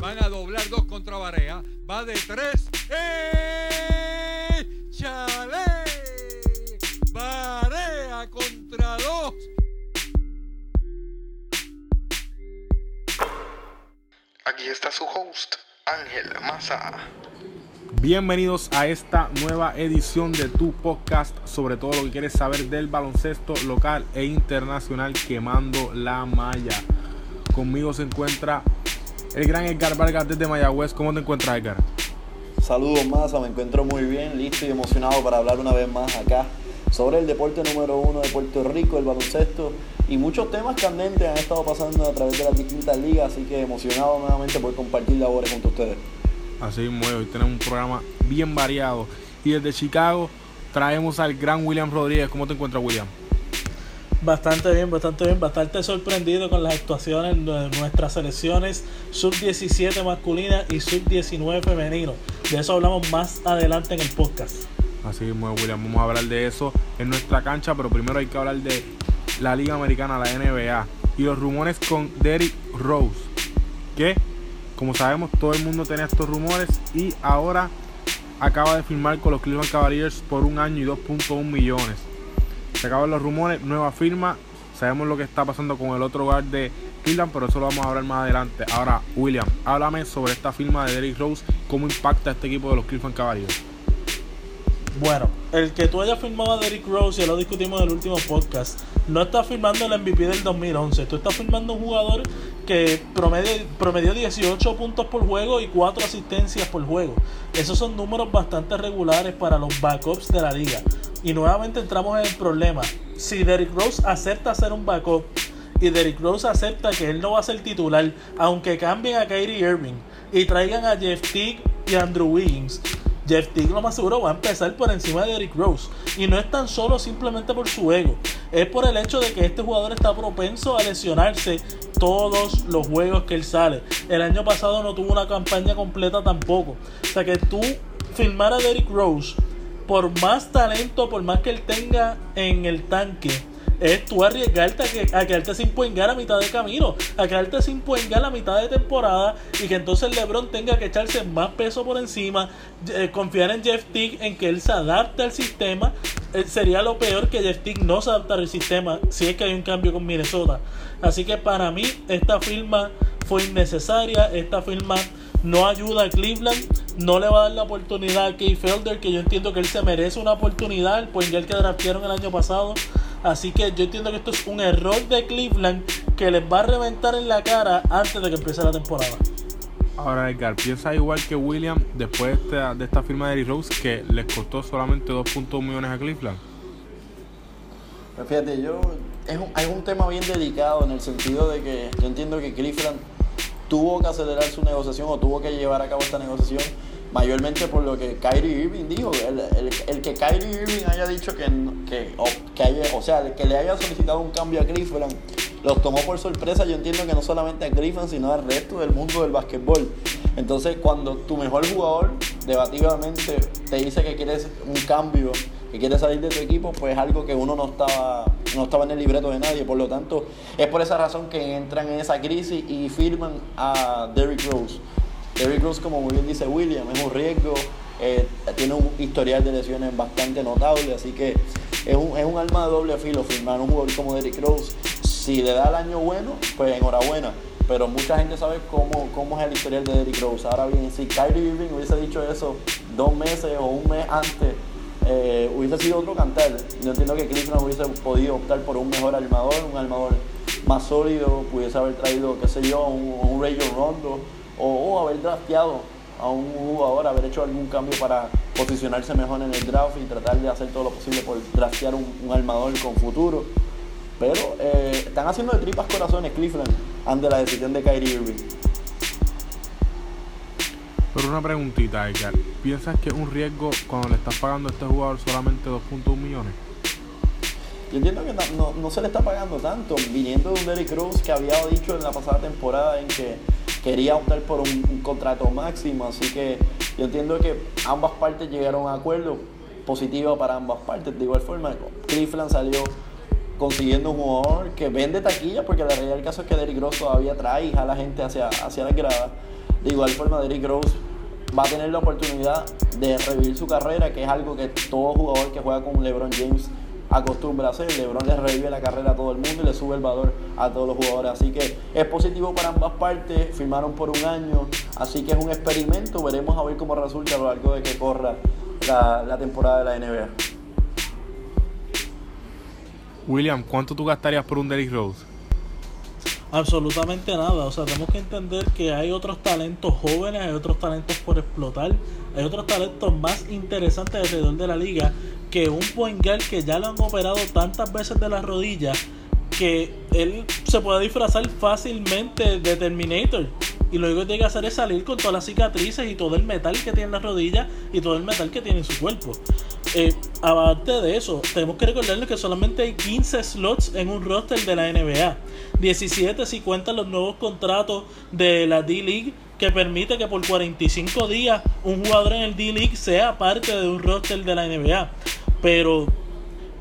Van a doblar dos contra Barea. Va de tres. ¡Eh! ¡Chale! Barea contra dos. Aquí está su host, Ángel Maza. Bienvenidos a esta nueva edición de tu podcast sobre todo lo que quieres saber del baloncesto local e internacional quemando la malla. Conmigo se encuentra el gran Edgar Vargas desde Mayagüez. ¿Cómo te encuentras, Edgar? Saludos Maza, me encuentro muy bien, listo y emocionado para hablar una vez más acá sobre el deporte número uno de Puerto Rico, el baloncesto y muchos temas candentes han estado pasando a través de las distintas ligas, así que emocionado nuevamente por compartir labores junto a ustedes. Así mismo, hoy tenemos un programa bien variado y desde Chicago traemos al gran William Rodríguez. ¿Cómo te encuentras, William? Bastante bien, bastante bien, bastante sorprendido con las actuaciones de nuestras selecciones sub-17 masculina y sub-19 femenino. De eso hablamos más adelante en el podcast. Así mismo, William, vamos a hablar de eso en nuestra cancha, pero primero hay que hablar de la Liga Americana, la NBA, y los rumores con Derrick Rose, que como sabemos todo el mundo tenía estos rumores y ahora acaba de firmar con los Cleveland Cavaliers por un año y 2.1 millones. Se acaban los rumores, nueva firma. Sabemos lo que está pasando con el otro guard de Cleveland, pero eso lo vamos a hablar más adelante. Ahora, William, háblame sobre esta firma de Derrick Rose, cómo impacta a este equipo de los Cleveland Cavaliers. Bueno, el que tú hayas firmado a Derrick Rose, ya lo discutimos en el último podcast, no estás firmando el MVP del 2011. Tú estás firmando un jugador que promedio, promedió 18 puntos por juego y 4 asistencias por juego. Esos son números bastante regulares para los backups de la liga. Y nuevamente entramos en el problema. Si Derrick Rose acepta ser un backup y Derrick Rose acepta que él no va a ser titular, aunque cambien a Kyrie Irving y traigan a Jeff Teague y Andrew Wiggins, Jeff Teague lo más seguro va a empezar por encima de Derrick Rose. Y no es tan solo simplemente por su ego, es por el hecho de que este jugador está propenso a lesionarse todos los juegos que él sale. El año pasado no tuvo una campaña completa tampoco. O sea que tú filmar a Derrick Rose, por más talento, por más que él tenga en el tanque, es tú arriesgarte a, que, a quedarte sin poingar a mitad de camino, a quedarte sin poingar a mitad de temporada y que entonces LeBron tenga que echarse más peso por encima, eh, confiar en Jeff Teague en que él se adapte al sistema. Eh, sería lo peor que Jeff Teague no se adaptara al sistema si es que hay un cambio con Minnesota. Así que para mí esta firma fue innecesaria, esta firma no ayuda a Cleveland, no le va a dar la oportunidad a Key Felder, que yo entiendo que él se merece una oportunidad, el poingar que draftearon el año pasado. Así que yo entiendo que esto es un error de Cleveland que les va a reventar en la cara antes de que empiece la temporada. Ahora, Edgar, piensa igual que William después de esta, de esta firma de Derrick Rose que les costó solamente 2.1 millones a Cleveland. Pues fíjate, yo es un, hay un tema bien delicado en el sentido de que yo entiendo que Cleveland tuvo que acelerar su negociación o tuvo que llevar a cabo esta negociación mayormente por lo que Kyrie Irving dijo. El, el, el que Kyrie Irving haya dicho que, que, o, que haya, o sea, el que le haya solicitado un cambio a Cleveland los tomó por sorpresa. Yo entiendo que no solamente a Cleveland, sino al resto del mundo del básquetbol. Entonces, cuando tu mejor jugador debativamente te dice que quieres un cambio, que quieres salir de tu equipo, pues es algo que uno no estaba, no estaba en el libreto de nadie. Por lo tanto, es por esa razón que entran en esa crisis y firman a Derrick Rose. Derrick Rose, como muy bien dice William, es un riesgo, eh, tiene un historial de lesiones bastante notable, así que es un, es un arma de doble filo firmar un jugador como Derrick Rose. Si le da el año bueno, pues enhorabuena. Pero mucha gente sabe cómo, cómo es el historial de Derrick Rose. Ahora bien, si Kyrie Irving hubiese dicho eso dos meses o un mes antes, eh, hubiese sido otro cantar. Yo entiendo que Cleveland hubiese podido optar por un mejor armador, un armador más sólido, pudiese haber traído, qué sé yo, un, un Rayon Rondo o, o, haber drafteado a un jugador, haber hecho algún cambio para posicionarse mejor en el draft y tratar de hacer todo lo posible por draftear un, un armador con futuro. Pero eh, están haciendo de tripas corazones Cleveland ante la decisión de Kyrie Irving. Pero una preguntita, Edgar. ¿Piensas que es un riesgo cuando le estás pagando a este jugador solamente 2.1 millones? Yo entiendo que no, no, se le está pagando tanto, viniendo de un Derrick Rose que había dicho en la pasada temporada en que quería optar por un, contrato máximo, así que yo entiendo que ambas partes llegaron a acuerdo positivo para ambas partes. De igual forma, Cleveland salió consiguiendo un jugador que vende taquilla, porque la realidad del caso es que Derrick Rose todavía trae a la gente hacia, hacia la grada. De igual forma, Derrick Rose va a tener la oportunidad de revivir su carrera, que es algo que todo jugador que juega con LeBron James acostumbra a hacer. LeBron le revive la carrera a todo el mundo y le sube el valor a todos los jugadores. Así que es positivo para ambas partes. Firmaron por un año, así que es un experimento. Veremos a ver cómo resulta a lo largo de que corra la, la temporada de la NBA. William, ¿cuánto tú gastarías por un Derrick Rose? Absolutamente nada. O sea, tenemos que entender que hay otros talentos jóvenes, hay otros talentos por explotar, hay otros talentos más interesantes alrededor de la liga que un point guard que ya lo han operado tantas veces de las rodillas que él se puede disfrazar fácilmente de Terminator. Y lo único que tiene que hacer es salir con todas las cicatrices y todo el metal que tiene en las rodillas y todo el metal que tiene en su cuerpo. Eh, aparte de eso, tenemos que recordarles que solamente hay 15 slots en un roster de la NBA. 17 si cuentan los nuevos contratos de la D-League que permite que por 45 días un jugador en el D-League sea parte de un roster de la NBA. Pero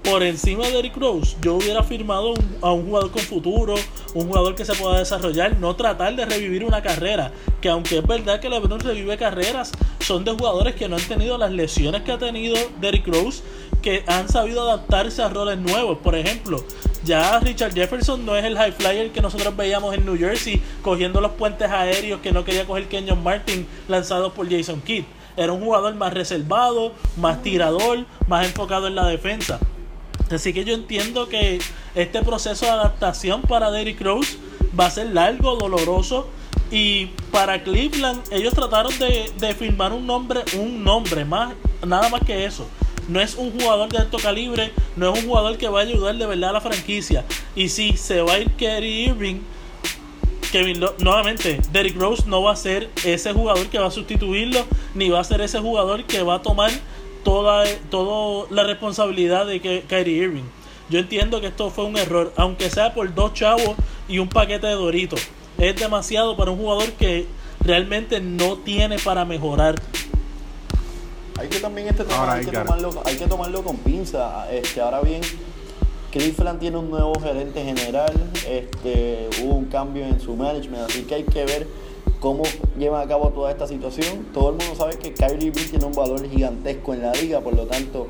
por encima de Eric Rose, yo hubiera firmado a un jugador con futuro, un jugador que se pueda desarrollar, no tratar de revivir una carrera. Que aunque es verdad que LeBron revive carreras, son de jugadores que no han tenido las lesiones que ha tenido Derrick Rose, que han sabido adaptarse a roles nuevos. Por ejemplo, ya Richard Jefferson no es el high flyer que nosotros veíamos en New Jersey, cogiendo los puentes aéreos que no quería coger Kenyon Martin, lanzados por Jason Kidd. Era un jugador más reservado, más tirador, más enfocado en la defensa. Así que yo entiendo que este proceso de adaptación para Derrick Rose va a ser largo, doloroso. Y para Cleveland, ellos trataron de, de firmar un nombre, un nombre, más, nada más que eso. No es un jugador de alto calibre, no es un jugador que va a ayudar de verdad a la franquicia. Y si se va a ir Kerry Irving, Kevin nuevamente, Derrick Rose no va a ser ese jugador que va a sustituirlo, ni va a ser ese jugador que va a tomar toda, toda la responsabilidad de Kyrie Irving. Yo entiendo que esto fue un error, aunque sea por dos chavos y un paquete de doritos. Es demasiado para un jugador que realmente no tiene para mejorar. Hay que también este hay, que tomarlo, hay que tomarlo con pinza. Este, ahora bien, Cleveland tiene un nuevo gerente general, este, hubo un cambio en su management, así que hay que ver cómo llevan a cabo toda esta situación. Todo el mundo sabe que Kyrie Irving tiene un valor gigantesco en la liga, por lo tanto,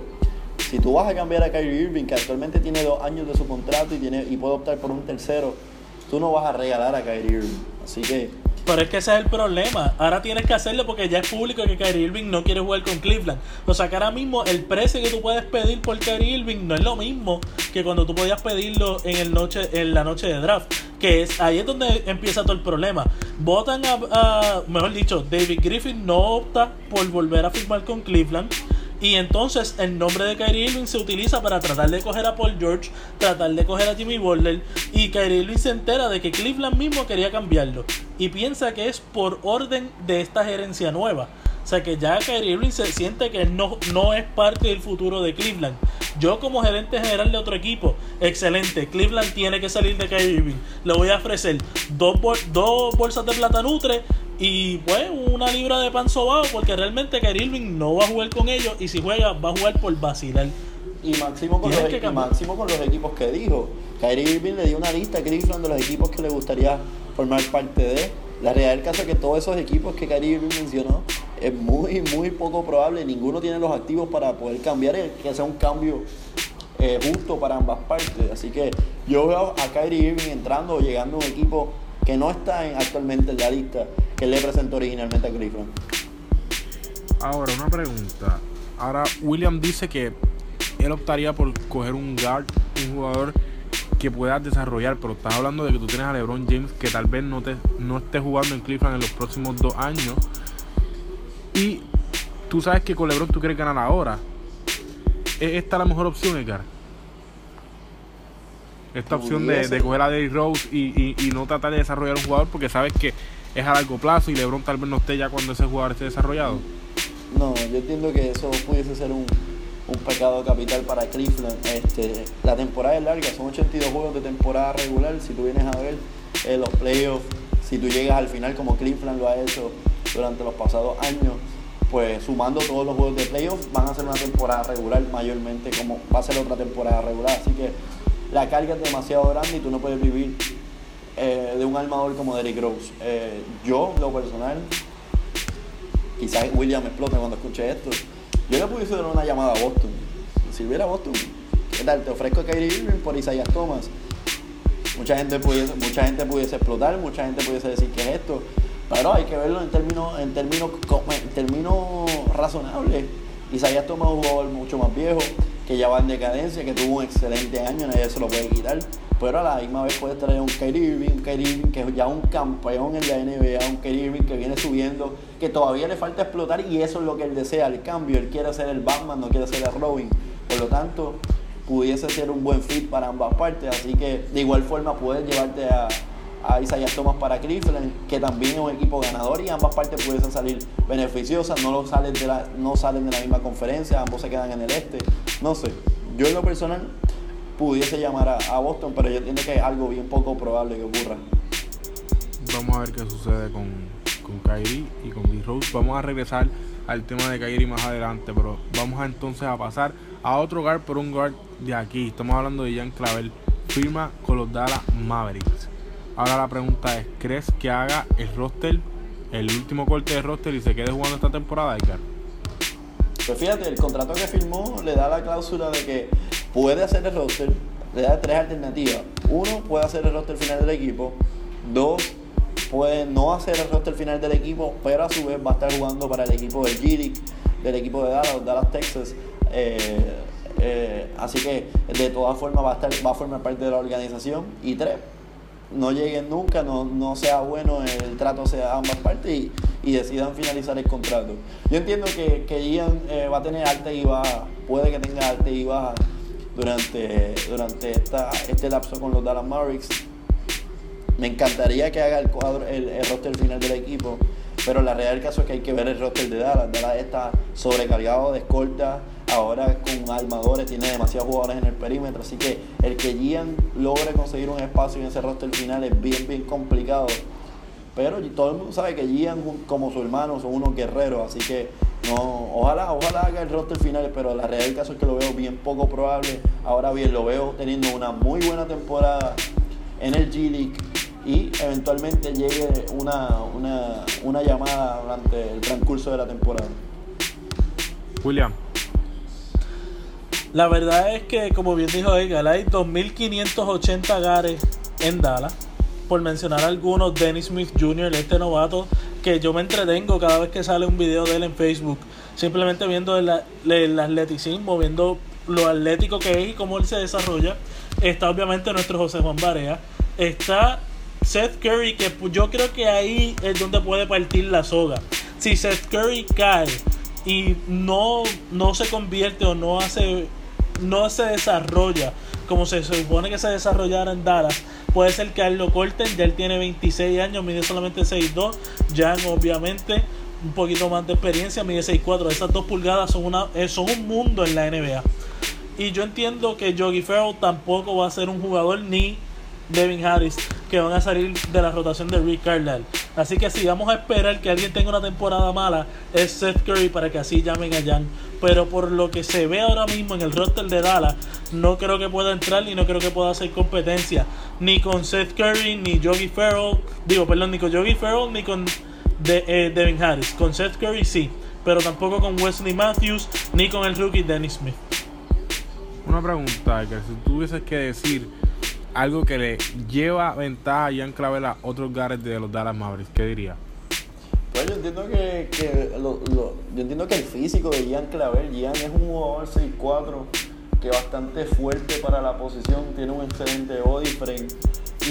si tú vas a cambiar a Kyrie Irving, que actualmente tiene dos años de su contrato y, tiene, y puede optar por un tercero, tú no vas a regalar a Kyrie Irving. Así que pero es que ese es el problema. Ahora tienes que hacerlo porque ya es público que Kyrie Irving no quiere jugar con Cleveland. O sea que ahora mismo el precio que tú puedes pedir por Kyrie Irving no es lo mismo que cuando tú podías pedirlo en, el noche, en la noche de draft. Que es ahí es donde empieza todo el problema. Votan a, mejor dicho, David Griffin no opta por volver a firmar con Cleveland. Y entonces el nombre de Kyrie Irving se utiliza para tratar de coger a Paul George, tratar de coger a Jimmy Butler. Y Kyrie Irving se entera de que Cleveland mismo quería cambiarlo. Y piensa que es por orden de esta gerencia nueva. O sea que ya Kyrie Irving se siente que no, no es parte del futuro de Cleveland. Yo como gerente general de otro equipo, excelente. Cleveland tiene que salir de Kyrie Irving. Le voy a ofrecer dos, dos bolsas de plata nutre y pues una libra de pan sobado porque realmente Kyrie Irving no va a jugar con ellos y si juega va a jugar por vacilar. Y máximo con, los, máximo con los equipos que dijo. Kyrie Irving le dio una lista a Cleveland de los equipos que le gustaría formar parte de. La realidad del caso es que todos esos equipos que Irving mencionó es muy, muy poco probable. Ninguno tiene los activos para poder cambiar, que sea un cambio eh, justo para ambas partes. Así que yo veo a Kyrie Irving entrando o llegando a un equipo que no está actualmente en la lista que le presentó originalmente a Cleveland. Ahora, una pregunta. Ahora, William dice que él optaría por coger un guard, un jugador que pueda desarrollar, pero estás hablando de que tú tienes a LeBron James que tal vez no, te, no esté jugando en Cleveland en los próximos dos años. Y tú sabes que con LeBron tú quieres ganar ahora. ¿Es esta la mejor opción, Edgar? esta opción de, coger a Derrick Rose y, no tratar de desarrollar un jugador porque sabes que es a largo plazo y LeBron tal vez no esté ya cuando ese jugador esté desarrollado. No, yo entiendo que eso pudiese ser un, un pecado capital para Cleveland. Este, la temporada es larga, son 82 juegos de temporada regular. Si tú vienes a ver eh, los playoffs, si tú llegas al final como Cleveland lo ha hecho durante los pasados años, pues sumando todos los juegos de playoffs van a ser una temporada regular mayormente como va a ser otra temporada regular. Así que la carga es demasiado grande y tú no puedes vivir eh, de un armador como Derrick Rose. Eh, yo, lo personal, quizás William explote cuando escuche esto. Yo le pudiese dar una llamada a Boston. Si hubiera Boston, ¿qué tal? Te ofrezco a Kyrie Irving por Isaiah Thomas. Mucha gente pudiese, mucha gente pudiese explotar, mucha gente pudiese decir que es esto. Pero hay que verlo en términos, en términos, en términos razonables. Isaiah Thomas es un jugador mucho más viejo, que ya va en decadencia, que tuvo un excelente año, nadie se lo puede quitar. Pero a la misma vez puedes traer un Kyrie Irving, un Kyrie Irving que es ya un campeón en la NBA, un Kyrie Irving que viene subiendo, que todavía le falta explotar y eso es lo que él desea, el cambio. Él quiere ser el Batman, no quiere ser el Robin. Por lo tanto, pudiese ser un buen fit para ambas partes. Así que de igual forma puedes llevarte a, a Isaiah Thomas para Cleveland, que también es un equipo ganador y ambas partes pudiesen salir beneficiosas, no, lo salen, de la, no salen de la misma conferencia, ambos se quedan en el este. No sé, yo en lo personal pudiese llamar a, Boston, pero yo entiendo que es algo bien poco probable que ocurra. Vamos a ver qué sucede con, con Kyrie y con D. Rose. Vamos a regresar al tema de Kyrie más adelante, pero vamos entonces a pasar a otro guard por un guard de aquí. Estamos hablando de Jan Clavel. Firma con los Dallas Mavericks. Ahora la pregunta es, ¿crees que haga el roster, el último corte de roster y se quede jugando esta temporada, Edgar? Pues fíjate, el contrato que firmó le da la cláusula de que puede hacer el roster, le da tres alternativas. Uno, puede hacer el roster final del equipo. Dos, puede no hacer el roster final del equipo, pero a su vez va a estar jugando para el equipo del g del equipo de Dallas, Dallas, Texas. Eh, eh, así que de todas formas va a, estar, va a formar parte de la organización. Y tres, no lleguen nunca, no, no sea bueno el trato sea ambas partes y, y, decidan finalizar el contrato. Yo entiendo que, que Ian eh, va a tener alta y baja, puede que tenga alta y baja durante, durante esta, este lapso con los Dallas Mavericks. Me encantaría que haga el cuadro, el, el roster final del equipo, pero la realidad del caso es que hay que ver el roster de Dallas. Dallas está sobrecargado de escolta, ahora con armadores, tiene demasiados jugadores en el perímetro, así que el que Gian logre conseguir un espacio en ese roster final es bien, bien complicado. Pero todo el mundo sabe que Gian, como su hermano, son unos guerreros, así que no, ojalá, ojalá haga el roster final, pero la realidad del caso es que lo veo bien poco probable. Ahora bien, lo veo teniendo una muy buena temporada en el G League y eventualmente llegue una, una, una llamada durante el transcurso de la temporada. William. La verdad es que, como bien dijo Edgar, hay 2.580 gares en Dallas. Por mencionar algunos, Dennis Smith Jr., este novato, que yo me entretengo cada vez que sale un video de él en Facebook. Simplemente viendo el, el atleticismo, viendo lo atlético que es y cómo él se desarrolla. Está obviamente nuestro José Juan Barea. Está Seth Curry, que yo creo que ahí es donde puede partir la soga. Si Seth Curry cae y no, no se convierte o no hace no se desarrolla como se supone que se desarrollara en Dallas, puede ser que a él lo corten. Ya él tiene 26 años, mide solamente 6'2. Jan, obviamente, un poquito más de experiencia, mide 6'4. Esas dos pulgadas son, una, eh, son un mundo en la NBA. Y yo entiendo que Yogi Ferrell tampoco va a ser un jugador ni Devin Harris que van a salir de la rotación de Rick Carlisle. Así que si vamos a esperar que alguien tenga una temporada mala, es Seth Curry para que así llamen a Jan. Pero por lo que se ve ahora mismo en el roster de Dallas, no creo que pueda entrar y no creo que pueda hacer competencia ni con Seth Curry, ni Yogi Ferrell, digo, perdón, ni con Yogi Ferrell, ni con eh, Devin Harris. Con Seth Curry sí, pero tampoco con Wesley Matthews, ni con el rookie Dennis Smith. Una pregunta, que si tuvieses que decir algo que le lleva ventaja a Ian Clavel a otros gares de los Dallas Mavericks, ¿qué diría? Pues yo entiendo que, que lo, yo entiendo que el físico de Ian Clavel, Ian es un jugador 6'4 que es bastante fuerte para la posición, tiene un excelente body frame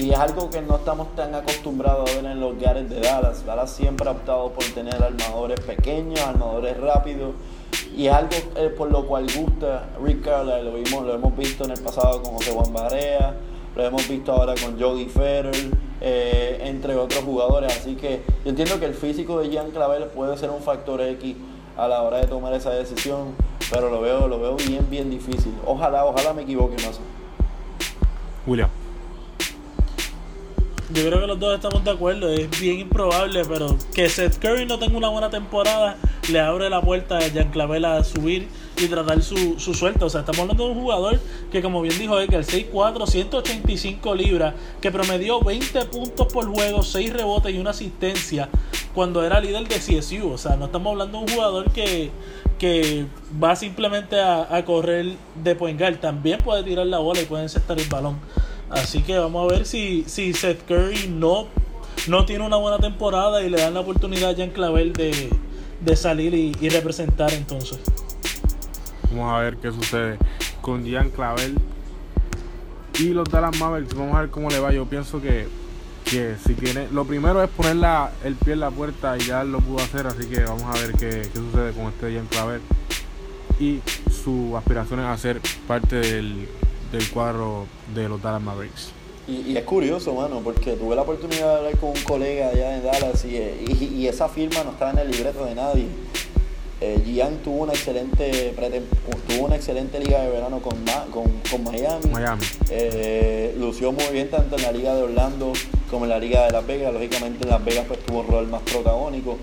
y es algo que no estamos tan acostumbrados a ver en los gares de Dallas. Dallas siempre ha optado por tener armadores pequeños, armadores rápidos y es algo eh, por lo cual gusta Rick Carlisle, lo, vimos, lo hemos visto en el pasado con José Juan Barea, lo hemos visto ahora con Jody Federer, eh, entre otros jugadores. Así que yo entiendo que el físico de Jean Clavel puede ser un factor X a la hora de tomar esa decisión, pero lo veo, lo veo bien, bien difícil. Ojalá, ojalá me equivoque más. William. Yo creo que los dos estamos de acuerdo, es bien improbable, pero que Seth Curry no tenga una buena temporada le abre la puerta a Jan Clavel a subir y tratar su, su suelta. O sea, estamos hablando de un jugador que, como bien dijo Edgar, 6'4, 185 libras, que promedió 20 puntos por juego, 6 rebotes y una asistencia cuando era líder de CSU. O sea, no estamos hablando de un jugador que, que va simplemente a, a correr de point. También puede tirar la bola y puede encestar el balón. Así que vamos a ver si, si Seth Curry no, no tiene una buena temporada y le dan la oportunidad a Jan Clavel de, de salir y, representar entonces. Vamos a ver qué sucede con Gian Clavel y los Dallas Mavericks. Vamos a ver cómo le va. Yo pienso que, que si tiene. Lo primero es poner la- el pie en la puerta y ya lo pudo hacer. Así que vamos a ver qué, qué sucede con este Gian Clavel y sus aspiraciones a ser parte del, del cuadro de los Dallas Mavericks. Y, y es curioso, mano, porque tuve la oportunidad de hablar con un colega allá en Dallas y, y- y esa firma no estaba en el libreto de nadie. Eh, Gian tuvo una excelente tuvo una excelente liga de verano con, Ma- con, con Miami. Miami. Eh, lució muy bien tanto en la liga de Orlando como en la liga de Las Vegas. Lógicamente en Las Vegas pues tuvo un rol más protagónico.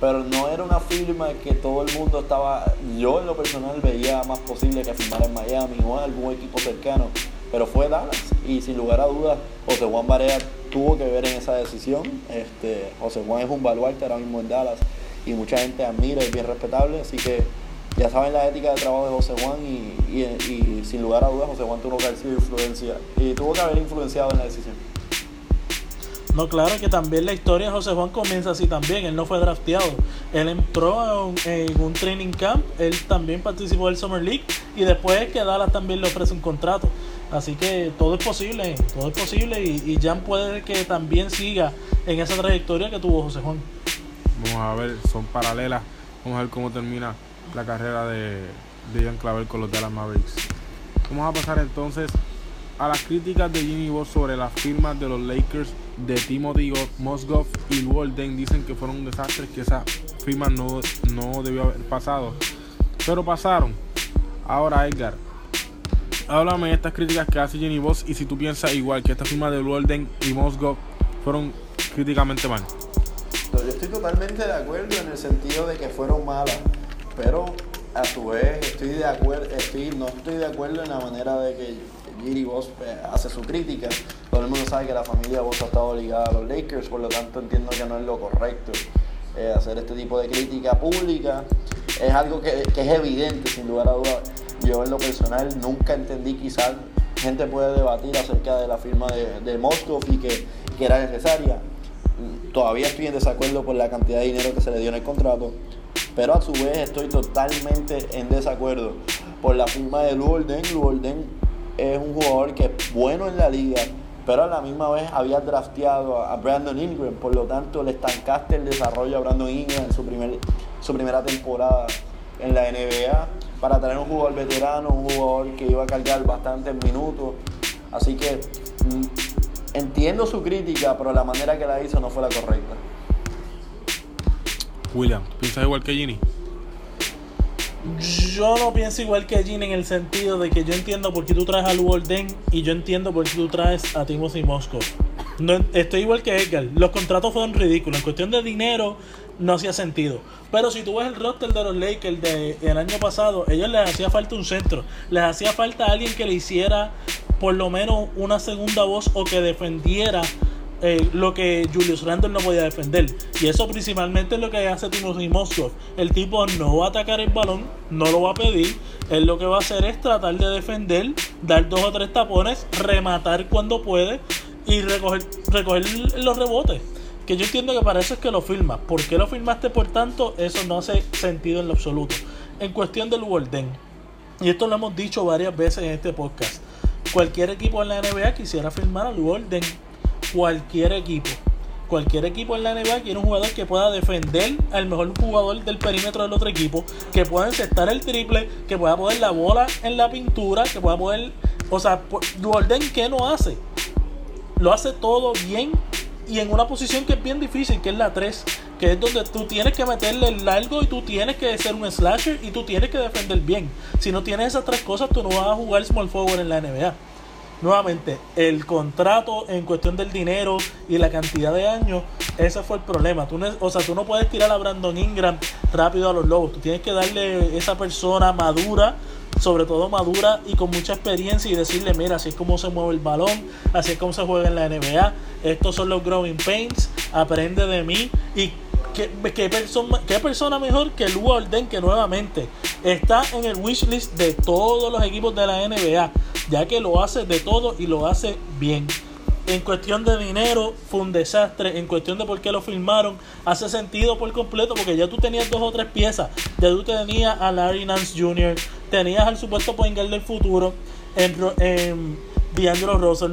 Pero no era una firma que todo el mundo estaba, yo en lo personal veía más posible que firmara en Miami o en algún equipo cercano. Pero fue Dallas y sin lugar a dudas José Juan Barea tuvo que ver en esa decisión. Este, José Juan es un baluarte ahora mismo en Dallas y mucha gente admira y es bien respetable. Así que ya saben la ética de trabajo de José Juan y, y- sin lugar a dudas José Juan tuvo que haber sido influencia y tuvo que haber influenciado en la decisión. No, claro que también la historia de José Juan comienza así también. Él no fue drafteado. Él entró en un training camp. Él también participó del Summer League. Y después es que Dallas también le ofrece un contrato. Así que todo es posible. Todo es posible. Y, y Jan puede que también siga en esa trayectoria que tuvo José Juan. Vamos a ver, son paralelas. Vamos a ver cómo termina la carrera de, de Ian Clavel con los Dallas Mavericks. Vamos a pasar entonces a las críticas de Jimmy Boss sobre las firmas de los Lakers de Timothy Mozgov y Walden. Dicen que fueron un desastre, que esas firmas no, no debió haber pasado. Pero pasaron. Ahora Edgar, háblame de estas críticas que hace Jimmy Boss y si tú piensas igual que estas firmas de Walden y Mozgov fueron críticamente mal. Yo estoy totalmente de acuerdo en el sentido de que fueron malas, pero a su vez estoy de acuerdo, estoy, no estoy de acuerdo en la manera de que Giri Boss pues, hace su crítica. Todo el mundo sabe que la familia Boss ha estado ligada a los Lakers, por lo tanto entiendo que no es lo correcto eh, hacer este tipo de crítica pública. Es algo que, es evidente, sin lugar a dudas. Yo en lo personal nunca entendí, quizás gente puede debatir acerca de la firma de, de y que, era necesaria todavía estoy en desacuerdo por la cantidad de dinero que se le dio en el contrato, pero a su vez estoy totalmente en desacuerdo por la firma de Luolden. Luolden es un jugador que es bueno en la liga, pero a la misma vez había drafteado a Brandon Ingram, por lo tanto le estancaste el desarrollo a Brandon Ingram en su, primer, su primera temporada en la NBA para traer un jugador veterano, un jugador que iba a cargar bastantes minutos. Así que mm, entiendo su crítica, pero la manera que la hizo no fue la correcta. William, ¿piensas igual que Ginny? Yo no pienso igual que Gene en el sentido de que yo entiendo por qué tú traes a Walden y yo entiendo por qué tú traes a Timothy Moscow. No, estoy igual que Edgar. Los contratos fueron ridículos. En cuestión de dinero no hacía sentido. Pero si tú ves el roster de los Lakers de- del año pasado, ellos les hacía falta un centro. Les hacía falta alguien que le hiciera por lo menos una segunda voz o que defendiera eh, lo que Julius Randle no podía defender. Y eso principalmente es lo que hace Timothy Moscow. El tipo no va a atacar el balón, no lo va a pedir. Él lo que va a hacer es tratar de defender, dar dos o tres tapones, rematar cuando puede y recoger, recoger los rebotes. Que yo entiendo que para eso es que lo firmas. ¿Por qué lo firmaste por tanto? Eso no hace sentido en lo absoluto. En cuestión del Walden, y esto lo hemos dicho varias veces en este podcast. Cualquier equipo en la NBA quisiera firmar al Golden. Cualquier equipo. Cualquier equipo en la NBA quiere un jugador que pueda defender al mejor jugador del perímetro del otro equipo, que pueda encestar el triple, que pueda poner la bola en la pintura, que pueda poder. O sea, Golden, ¿qué no hace? lo hace todo bien y en una posición que es bien difícil, que es la 3, que es donde tú tienes que meterle el largo y tú tienes que ser un slasher y tú tienes que defender bien. Si no tienes esas tres cosas, tú no vas a jugar small forward en la NBA. Nuevamente, el contrato en cuestión del dinero y la cantidad de años, ese fue el problema. Tú, o sea, tú no puedes tirar a Brandon Ingram rápido a los lobos. Tú tienes que darle esa persona madura sobre todo madura y con mucha experiencia y decirle, mira, así es como se mueve el balón, así es como se juega en la NBA, estos son los growing pains, aprende de mí y qué, persona, persona mejor que Lu Orden que nuevamente está en el wishlist de todos los equipos de la NBA, ya que lo hace de todo y lo hace bien. En cuestión de dinero fue un desastre. En cuestión de por qué lo firmaron, hace sentido por completo porque ya tú tenías dos o tres piezas. Ya tú tenías a Larry Nance Jr., tenías al supuesto point del futuro en, en D'Angelo Russell,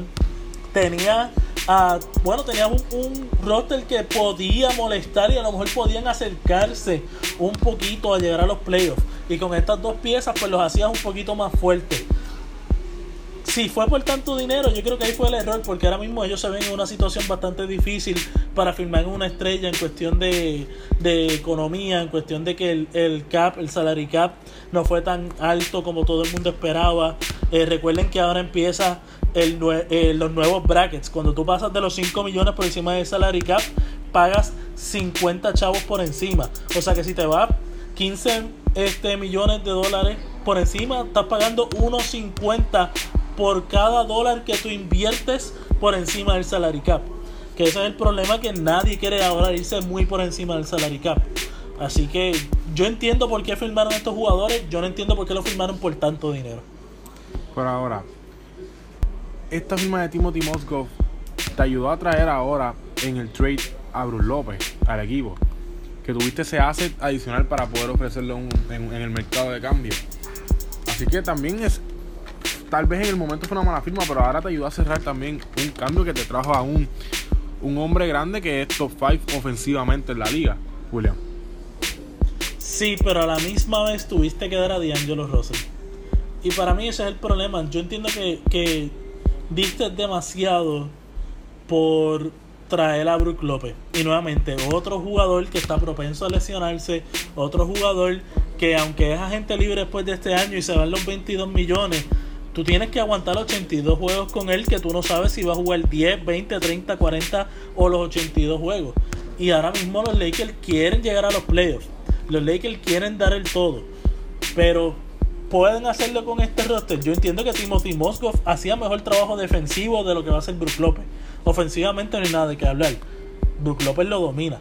tenías a, bueno, tenías un, un, roster que podía molestar y a lo mejor podían acercarse un poquito a llegar a los playoffs. Y con estas dos piezas, pues los hacías un poquito más fuertes si fue por tanto dinero, yo creo que ahí fue el error, porque ahora mismo ellos se ven en una situación bastante difícil para firmar una estrella en cuestión de, economía, en cuestión de que el, cap, el salary cap, no fue tan alto como todo el mundo esperaba. Eh, recuerden que ahora empieza el, eh, los nuevos brackets. Cuando tú pasas de los 5 millones por encima del salary cap, pagas 50 chavos por encima. O sea que si te va 15 este, millones de dólares por encima, estás pagando 1.50 por cada dólar que tú inviertes por encima del salary cap. Que ese es el problema que nadie quiere ahora irse muy por encima del salary cap. Así que yo entiendo por qué firmaron estos jugadores, yo no entiendo por qué lo firmaron por tanto dinero. Por ahora, esta firma de Timothy Moscow te ayudó a traer ahora en el trade a Bruce López al equipo. Que tuviste ese asset adicional para poder en, en el mercado de cambio. Así que también es tal vez en el momento fue una mala firma, pero ahora te ayudó a cerrar también un cambio que te trajo a un, un hombre grande que es top 5 ofensivamente en la liga, William. Sí, pero a la misma vez tuviste que dar a D'Angelo Russell. Y para mí ese es el problema. Yo entiendo que, que diste demasiado por traer a Brook López. Y nuevamente, otro jugador que está propenso a lesionarse, otro jugador que aunque es agente libre después de este año y se van los 22 millones, Tú tienes que aguantar 82 juegos con él que tú no sabes si va a jugar 10, 20, 30, 40 o los 82 juegos. Y ahora mismo los Lakers quieren llegar a los playoffs. Los Lakers quieren dar el todo. Pero pueden hacerlo con este roster. Yo entiendo que Timothy Moscow hacía mejor trabajo defensivo de lo que va a hacer Brook López. Ofensivamente no hay nada de qué hablar. Brook López lo domina.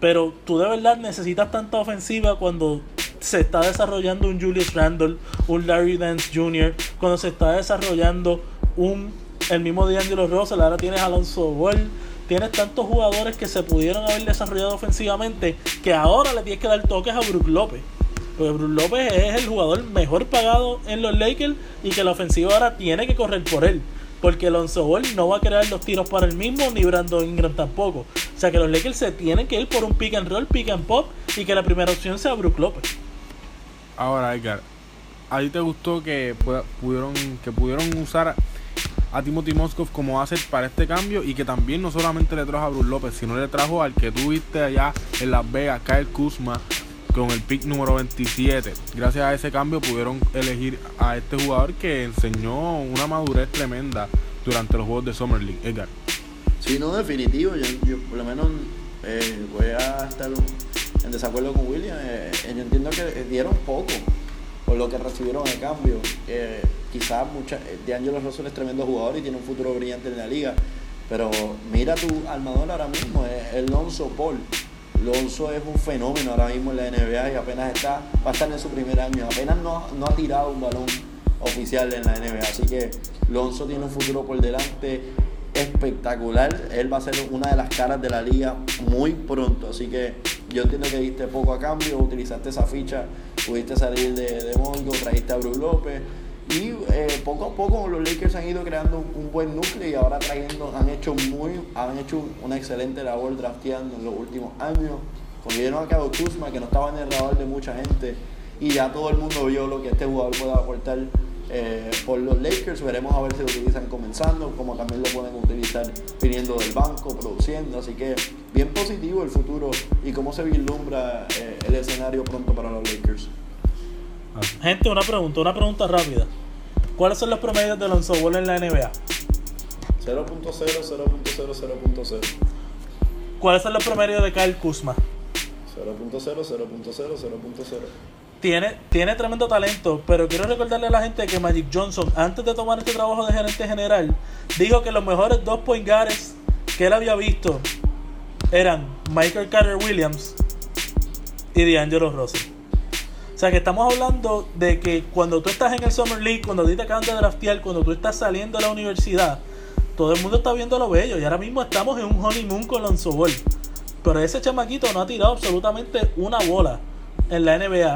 Pero tú de verdad necesitas tanta ofensiva cuando se está desarrollando un Julius Randle, un Larry Dance Jr., cuando se está desarrollando un el mismo D'Angelo Russell, ahora tienes Alonso Ball, tienes tantos jugadores que se pudieron haber desarrollado ofensivamente que ahora le tienes que dar toques a Brook López. Porque Brook López es el jugador mejor pagado en los Lakers y que la ofensiva ahora tiene que correr por él. Porque Alonso Ball no va a crear los tiros para el mismo, ni Brandon Ingram tampoco. O sea que los Lakers se tienen que ir por un pick and roll, pick and pop y que la primera opción sea Brook López. Ahora, Edgar, ¿a ti te gustó que pudieron, que pudieron usar a Timothy Moskov como asset para este cambio y que también no solamente le trajo a Bruce López, sino le trajo al que tuviste allá en Las Vegas, Kyle Kuzma, con el pick número 27. Gracias a ese cambio pudieron elegir a este jugador que enseñó una madurez tremenda durante los juegos de Summer League. Edgar. Sí, no, definitivo. Yo, por lo menos eh, voy a estar en desacuerdo con William. Eh, eh, yo entiendo que dieron poco por lo que recibieron a cambio. Eh, quizás mucha, de Angelo Russell es tremendo jugador y tiene un futuro brillante en la liga. Pero mira tu armador ahora mismo, es el Lonzo Paul. Lonzo es un fenómeno ahora mismo en la NBA y apenas está, va a estar en su primer año. Apenas no, no ha tirado un balón oficial en la NBA. Así que Lonzo tiene un futuro por delante espectacular. Él va a ser una de las caras de la liga muy pronto. Así que yo entiendo que diste poco a cambio, utilizaste esa ficha, pudiste salir de, de Mongo, trajiste a Bruce López. Y eh, poco a poco los Lakers han ido creando un, buen núcleo y ahora trayendo, han hecho muy, han hecho una excelente labor drafteando en los últimos años. Consiguieron a Cabo Kuzma, que no estaba en el radar de mucha gente, y ya todo el mundo vio lo que este jugador puede aportar eh, por los Lakers. Veremos a ver si lo utilizan comenzando, como también lo pueden utilizar viniendo del banco, produciendo. Así que bien positivo el futuro y cómo se vislumbra eh, el escenario pronto para los Lakers. Gente, una pregunta, una pregunta rápida. ¿Cuáles son los promedios de Lonzo Ball en la NBA? 0.0, 0.0, 0.0. ¿Cuáles son los promedios de Kyle Kuzma? 0.0, 0.0, 0.0. Tiene, tiene tremendo talento, pero quiero recordarle a la gente que Magic Johnson, antes de tomar este trabajo de gerente general, dijo que los mejores dos point guards que él había visto eran Michael Carter Williams y D'Angelo Russell. O sea que estamos hablando de que cuando tú estás en el Summer League, cuando te acaban de draftear, cuando tú estás saliendo de la universidad, todo el mundo está viendo lo bello. Y ahora mismo estamos en un honeymoon con Lonzo Ball. Pero ese chamaquito no ha tirado absolutamente una bola en la NBA.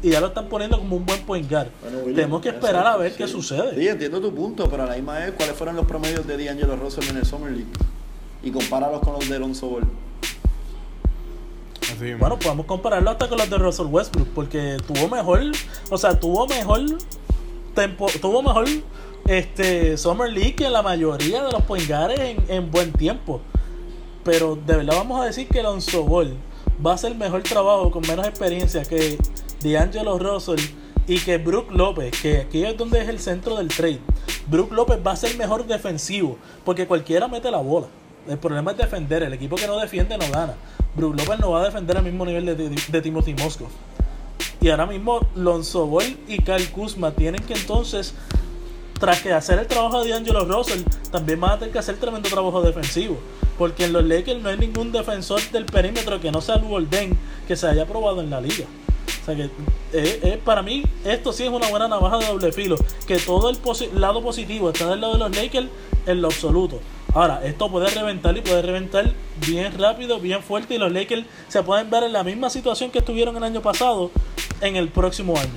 Y ya lo están poniendo como un buen point guard. Bueno, William, Tenemos que esperar a ver sí. qué sucede. Sí, entiendo tu punto, pero a la misma vez, ¿cuáles fueron los promedios de D'Angelo Russell en el Summer League? Y compáralos con los de Alonso Ball. Bueno, podemos compararlo hasta con los de Russell Westbrook, porque tuvo mejor, o sea, tuvo mejor tempo, tuvo mejor este Summer League que la mayoría de los point guards en, en buen tiempo. Pero de verdad vamos a decir que Alonso Ball va a hacer mejor trabajo con menos experiencia que D'Angelo Russell y que Brook López, que aquí es donde es el centro del trade. Brook López va a ser mejor defensivo, porque cualquiera mete la bola. El problema es defender. El equipo que no defiende no gana. Brook López no va a defender al mismo nivel de, Timothy Moscow. Y ahora mismo Lonzo Ball y Kyle Kuzma tienen que entonces, tras que hacer el trabajo de D'Angelo Russell, también van a tener que hacer tremendo trabajo defensivo. Porque en los Lakers no hay ningún defensor del perímetro que no sea Lou Golden que se haya probado en la liga. O sea que eh, eh, para mí esto sí es una buena navaja de doble filo. Que todo el lado positivo está del lado de los Lakers en lo absoluto. Ahora, esto puede reventar y puede reventar bien rápido, bien fuerte y los Lakers se pueden ver en la misma situación que estuvieron el año pasado en el próximo año.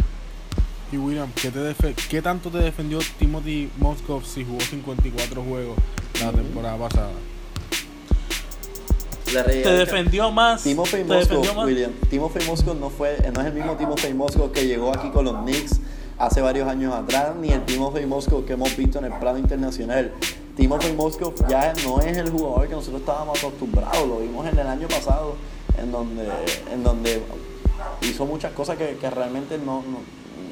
Y William, ¿qué, te defe- ¿qué tanto te defendió Timothy Moskov si jugó 54 juegos la temporada pasada? La Te defendió más. Timofey Moscow. William. Timofey Moscow no fue, no es el mismo Timofey Moscow que llegó aquí con los Knicks hace varios años atrás, ni el Timofey Moscow que hemos visto en el plano internacional. Timofey Moscow ya no es el jugador que nosotros estábamos acostumbrados, lo vimos en el año pasado, en donde, en donde hizo muchas cosas que, que realmente no, no,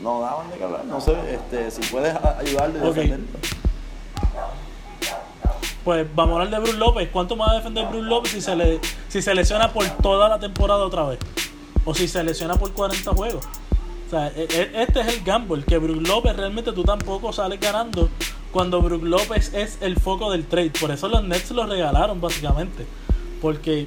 no daban de qué hablar. No sé este, si puedes ayudarle a Ok. defenderlo. Pues vamos a hablar de Bruce López. ¿Cuánto más va a defender Bruce López si se, le, si se lesiona por toda la temporada otra vez? O si se lesiona por 40 juegos. O sea, e- e- este es el gamble, que Brook López realmente tú tampoco sales ganando cuando Brook López es el foco del trade. Por eso los Nets lo regalaron básicamente. Porque,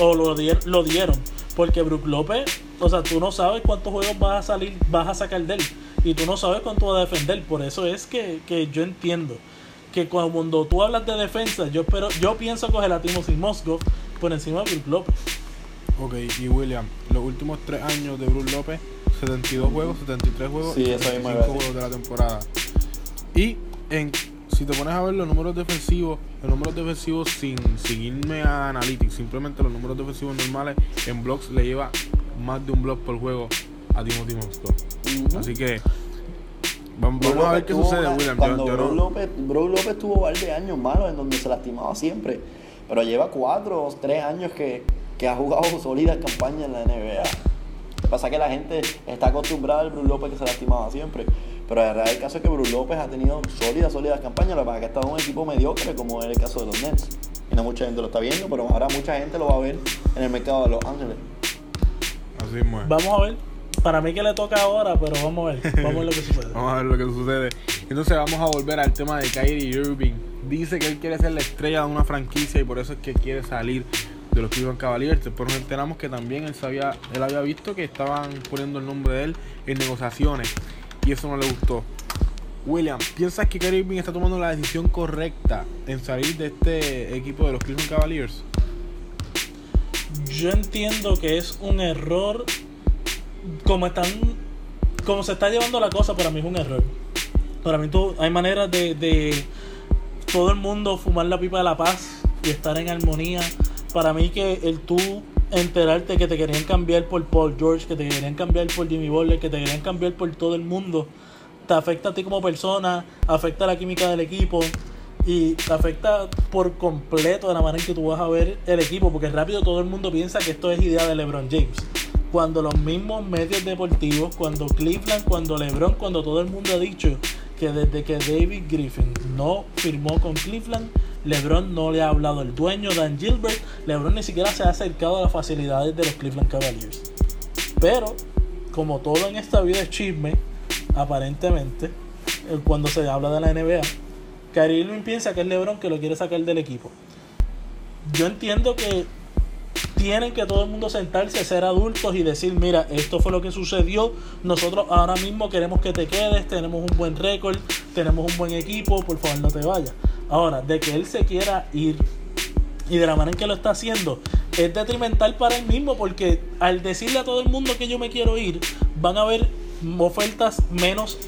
o lo, di- lo dieron. Porque Brook López, o sea, tú no sabes cuántos juegos vas a salir, vas a sacar de él. Y tú no sabes cuánto va a defender. Por eso es que, que yo entiendo que cuando tú hablas de defensa, yo espero, yo pienso coger a Timothy Moscow por encima de Brook López. Ok, y William, los últimos tres años de Bruce López, 72 juegos, 73 juegos Sí, y eso mismo 75 iba a decir. juegos de la temporada. Y en, si te pones a ver los números defensivos, los números defensivos sin, sin irme a Analytics, simplemente los números defensivos normales, en blocks le lleva más de un block por juego a Timothy Moscow. Ujú. Así que vamos, a ver qué sucede, una- William. Cuando yo no- López, Brook López tuvo un par de años malos en donde se lastimaba siempre. Pero lleva cuatro o tres años que, que ha jugado sólidas campañas en la NBA. Lo que pasa es que la gente está acostumbrada al Brook López que se lastimaba siempre. Pero la realidad del caso es que Brook López ha tenido sólidas, sólidas campañas. Lo que pasa es que ha estado en un equipo mediocre como es el caso de los Nets. Y no mucha gente lo está viendo, pero ahora mucha gente lo va a ver en el mercado de Los Ángeles. Así es. Vamos a ver. Para mí que le toca ahora, pero vamos a ver. Vamos a ver lo que sucede. Vamos a ver lo que sucede. Entonces vamos a volver al tema de Kyrie Irving. Dice que él quiere ser la estrella de una franquicia y por eso es que quiere salir de los Cleveland Cavaliers. Pero nos enteramos que también él sabía, él había visto que estaban poniendo el nombre de él en negociaciones y eso no le gustó. William, ¿piensas que Kyrie Irving está tomando la decisión correcta en salir de este equipo de los Cleveland Cavaliers? Yo entiendo que es un error. Como están. Como se está llevando la cosa, para mí es un error. Para mí tú, hay maneras de, de todo el mundo fumar la pipa de la paz y estar en armonía. Para mí que el tú enterarte que te querían cambiar por Paul George, que te querían cambiar por Jimmy Butler, que te querían cambiar por todo el mundo, te afecta a ti como persona, afecta a la química del equipo y te afecta por completo de la manera en que tú vas a ver el equipo, porque rápido todo el mundo piensa que esto es idea de LeBron James. Cuando los mismos medios deportivos, cuando Cleveland, cuando LeBron, cuando todo el mundo ha dicho que desde que David Griffin no firmó con Cleveland, LeBron no le ha hablado al dueño, Dan Gilbert, LeBron ni siquiera se ha acercado a las facilidades de los Cleveland Cavaliers. Pero, como todo en esta vida es chisme, aparentemente, eh, cuando se habla de la NBA, Kyrie piensa que es LeBron que lo quiere sacar del equipo. Yo entiendo que tienen que todo el mundo sentarse, ser adultos y decir, mira, esto fue lo que sucedió, nosotros ahora mismo queremos que te quedes, tenemos un buen récord, tenemos un buen equipo, por favor no te vayas. Ahora, de que él se quiera ir y de la manera en que lo está haciendo, es detrimental para él mismo porque al decirle a todo el mundo que yo me quiero ir, van a haber ofertas menos,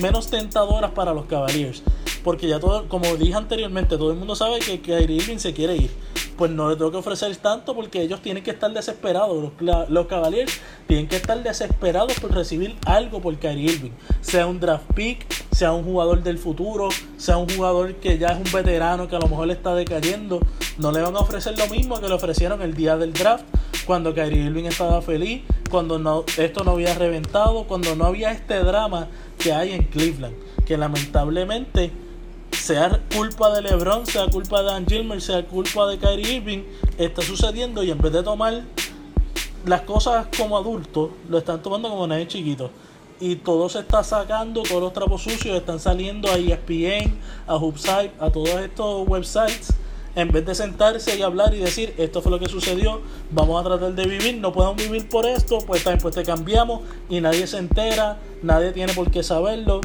menos tentadoras para los Cavaliers. Porque ya todo, como dije anteriormente, todo el mundo sabe que Kyrie Irving se quiere ir. Pues no le tengo que ofrecer tanto porque ellos tienen que estar desesperados. Los, los Cavaliers tienen que estar desesperados por recibir algo por Kyrie Irving. Sea un draft pick, sea un jugador del futuro, sea un jugador que ya es un veterano que a lo mejor le está decayendo. No le van a ofrecer lo mismo que le ofrecieron el día del draft cuando Kyrie Irving estaba feliz, cuando esto no había reventado, cuando no había este drama que hay en Cleveland, que lamentablemente sea culpa de LeBron, sea culpa de Dan Gilmer, sea culpa de Kyrie Irving, está sucediendo y en vez de tomar las cosas como adultos, lo están tomando como nadie chiquito. Y todo se está sacando, todos los trapos sucios están saliendo a ESPN, a Hubsite, a todos estos websites en vez de sentarse y hablar y decir esto fue lo que sucedió, vamos a tratar de vivir, no podemos vivir por esto, pues también pues te cambiamos y nadie se entera, nadie tiene por qué saberlo.